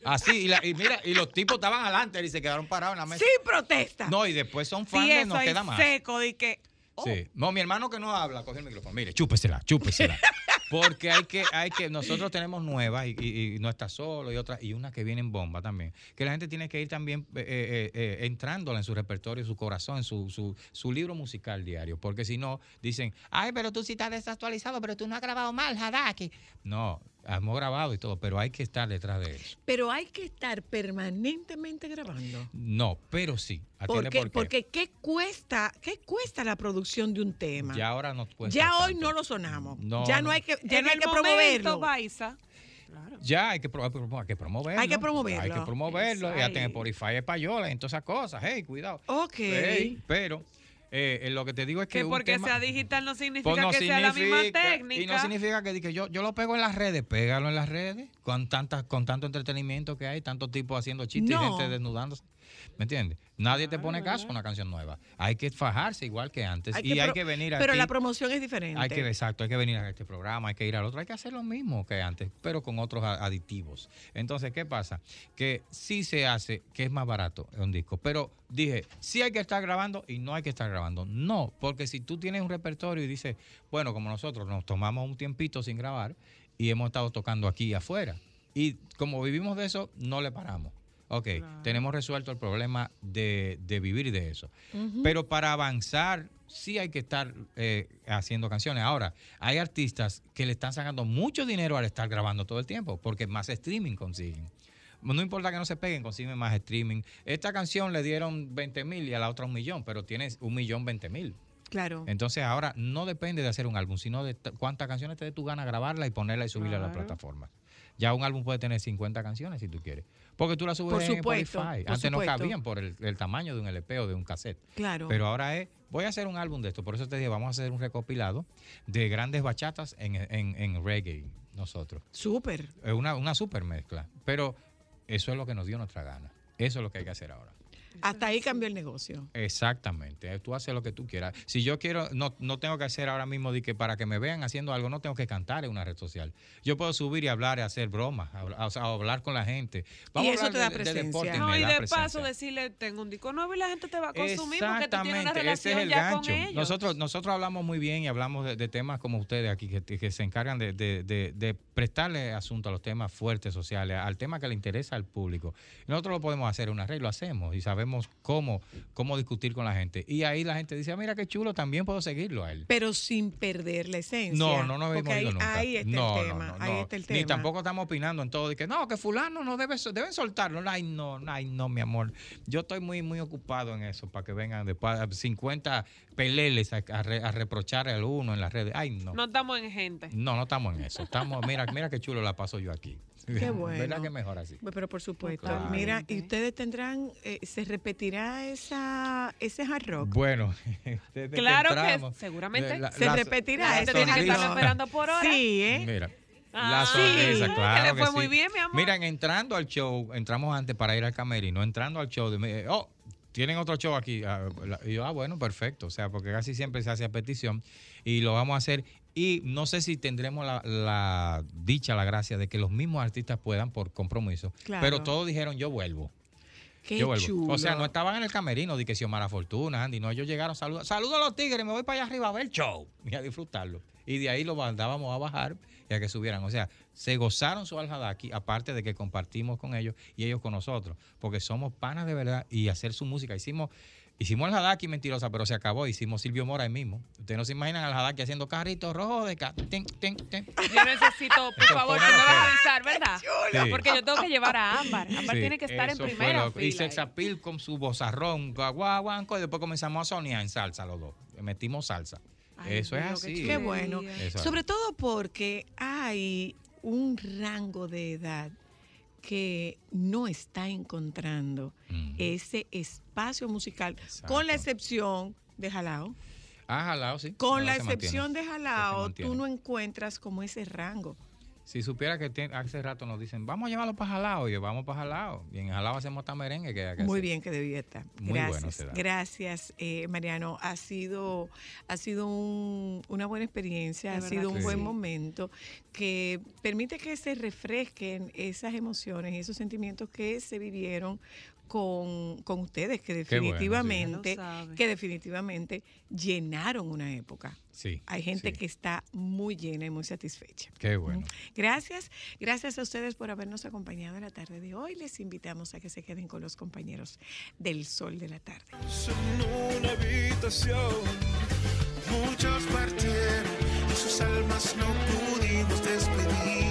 Así, y, la- y mira, y los tipos estaban adelante y se quedaron parados en la mesa. Sin protesta. No, y después son fans Sí, de no queda más. seco de que Sí. No, mi hermano que no habla, coge el micrófono. Mire, chúpesela, chúpesela. Porque hay que, hay que, nosotros tenemos nuevas y, no está solo y otras, y una que viene en bomba también. Que la gente tiene que ir también eh, eh, eh, entrándola en su repertorio, su corazón, su, su, su libro musical diario. Porque si no, dicen, ay, pero tú sí estás desactualizado, pero tú no has grabado mal, Hadaki. No, hemos grabado y todo, pero hay que estar detrás de eso. Pero hay que estar permanentemente grabando. No, pero sí. Por qué. porque ¿qué cuesta, ¿qué cuesta la producción de un tema? ya ahora no cuesta Ya hoy no lo sonamos. No, ya no, no. hay que, ya en no hay el que promoverlo. Baiza. Ya hay que, hay que promoverlo. Hay que promoverlo. Hay que promoverlo. Y hasta en Ay. Spotify española y todas esas cosas. Hey, cuidado. Ok. Hey, pero eh, eh, lo que te digo es que. Que un porque tema- sea digital no significa pues no que sea la misma técnica. Y no significa que, que yo, yo lo pego en las redes. Pégalo en las redes. Con, tantas, con tanto entretenimiento que hay, tantos tipos haciendo chistes y gente desnudándose. ¿Me entiendes? Nadie te pone caso a una canción nueva. Hay que fajarse igual que antes. y hay que venir Pero aquí. la promoción es diferente. Hay que, exacto, hay que venir a este programa, hay que ir al otro, hay que hacer lo mismo que antes, pero con otros a- aditivos. Entonces, ¿qué pasa? Que sí se hace, que es más barato un disco, pero dije, sí hay que estar grabando y no hay que estar grabando. No, porque si tú tienes un repertorio y dices, bueno, como nosotros nos tomamos un tiempito sin grabar y hemos estado tocando aquí y afuera, y como vivimos de eso, no le paramos. Ok, tenemos resuelto el problema de, de vivir de eso. Pero para avanzar, sí hay que estar eh, haciendo canciones. Ahora, hay artistas que le están sacando mucho dinero al estar grabando todo el tiempo, porque más streaming consiguen. No importa que no se peguen, consiguen más streaming. Esta canción le dieron 20 mil y a la otra un millón, pero tienes un millón 20 mil. Claro. Entonces ahora no depende de hacer un álbum, sino de cuántas canciones te dé tu gana grabarla y ponerla y subirla a la plataforma. Ya un álbum puede tener 50 canciones si tú quieres. Porque tú la subes Por en supuesto, Spotify. por Antes no cabían por el, el tamaño de un LP o de un cassette. Claro. Pero ahora es, voy a hacer un álbum de esto. Por eso te dije, vamos a hacer un recopilado de grandes bachatas en, en- en reggae, nosotros. Súper. Una, una super mezcla. Pero eso es lo que nos dio nuestra gana. Eso es lo que hay que hacer ahora. Hasta ahí cambió el negocio. Exactamente, tú haces lo que tú quieras. Si yo quiero, no, no tengo que hacer ahora mismo de que para que me vean haciendo algo, no tengo que cantar en una red social. Yo puedo subir y hablar y hacer bromas, o sea, hablar con la gente. Y a eso hablar te da de- de presencia. deporte, No, y de presencia. paso decirle, tengo un disco nuevo y la gente te va a consumir porque tú tienes una Exactamente, ese es el ya gancho. con ellos. Nosotros, nosotros hablamos muy bien y hablamos de, de temas como ustedes aquí, que, que se encargan de, de- de- de prestarle asunto a los temas fuertes sociales, al tema que le interesa al público. Nosotros lo podemos hacer en una red, lo hacemos y sabemos cómo, cómo discutir con la gente. Y ahí la gente dice, "Ah, mira qué chulo, también puedo seguirlo a él. Pero sin perder la esencia. No, no nos hemos ahí, nunca. ahí está no, el no, tema. no, ahí no. está el tema. Ni tampoco estamos opinando en todo. De que no, que fulano no debe, deben soltarlo. Ay, no, ay, no, mi amor. Yo estoy muy, muy ocupado en eso para que vengan después 50 peleles a, a re- a reprocharle al uno en las redes. Ay, no. No estamos en gente. No, no estamos en eso. Estamos, mira, mira qué chulo la paso yo aquí. Qué bueno. ¿Verdad que mejor así? Pero por supuesto. Claro. Mira, y ustedes tendrán, eh, ¿se repetirá esa, ese hard rock? Bueno, desde que Claro que entramos, seguramente. la- Se la- repetirá. La ese gente tiene que estar esperando por hora. Sí, ¿eh? Mira. Ah, la sonrisa, sí. claro. Que le fue sí. muy bien, mi amor. Miren, entrando al show, entramos antes para ir al camerino, entrando al show, de, oh, tienen otro show aquí. Ah, Y yo, ah, bueno, perfecto. O sea, porque casi siempre se hace a petición y lo vamos a hacer. Y no sé si tendremos la, la dicha, la gracia de que los mismos artistas puedan por compromiso. Claro. Pero todos dijeron, yo vuelvo. Qué yo vuelvo. chulo. O sea, no estaban en el camerino de que Xiomara Fortuna, Andy, no, ellos llegaron, saludos, saludos a los tigres, me voy para allá arriba a ver el show y a disfrutarlo. Y de ahí lo mandábamos a bajar y a que subieran. O sea, se gozaron su Al-Hadaki, aparte de que compartimos con ellos y ellos con nosotros, porque somos panas de verdad y hacer su música. Hicimos, Hicimos el Hadaki mentirosa, pero se acabó. Hicimos Silvio Mora ahí mismo. Ustedes no se imaginan al Hadaki haciendo carritos rojos de ca- ten, ten, ten. Yo necesito, por Eso favor, tú me vas a avisar, ¿verdad? Sí. Porque yo tengo que llevar a Ámbar. Ámbar Sí, tiene que estar en primera loco. Y fila. Sexapil con su bozarrón, guaguaguanco, y después comenzamos a soñar en salsa los dos. Metimos salsa. Ay, eso es qué así. Qué bueno. Sobre todo porque hay un rango de edad que no está encontrando ese espacio musical, con la excepción de Jalao. Ah, jalao, sí. Con Jalao la mantiene. excepción de Jalao, tú no encuentras como ese rango. Si supiera que hace rato nos dicen, vamos a llevarlo para Jalao, y vamos para Jalao. Y en Jalao hacemos esta merengue que, que Muy bien que debía estar. Muy bueno Gracias. se da. Gracias, eh, Mariano. Ha sido, ha sido un- una buena experiencia, De ha sido un buen momento que permite que se refresquen esas emociones y esos sentimientos que se vivieron con, con ustedes que definitivamente, que definitivamente llenaron una época. Sí, Hay gente que está muy llena y muy satisfecha. Qué bueno. Gracias. Gracias a ustedes por habernos acompañado en la tarde de hoy. Les invitamos a que se queden con los compañeros del Sol de la Tarde. En una habitación, muchos partieron, sus almas no pudimos despedir.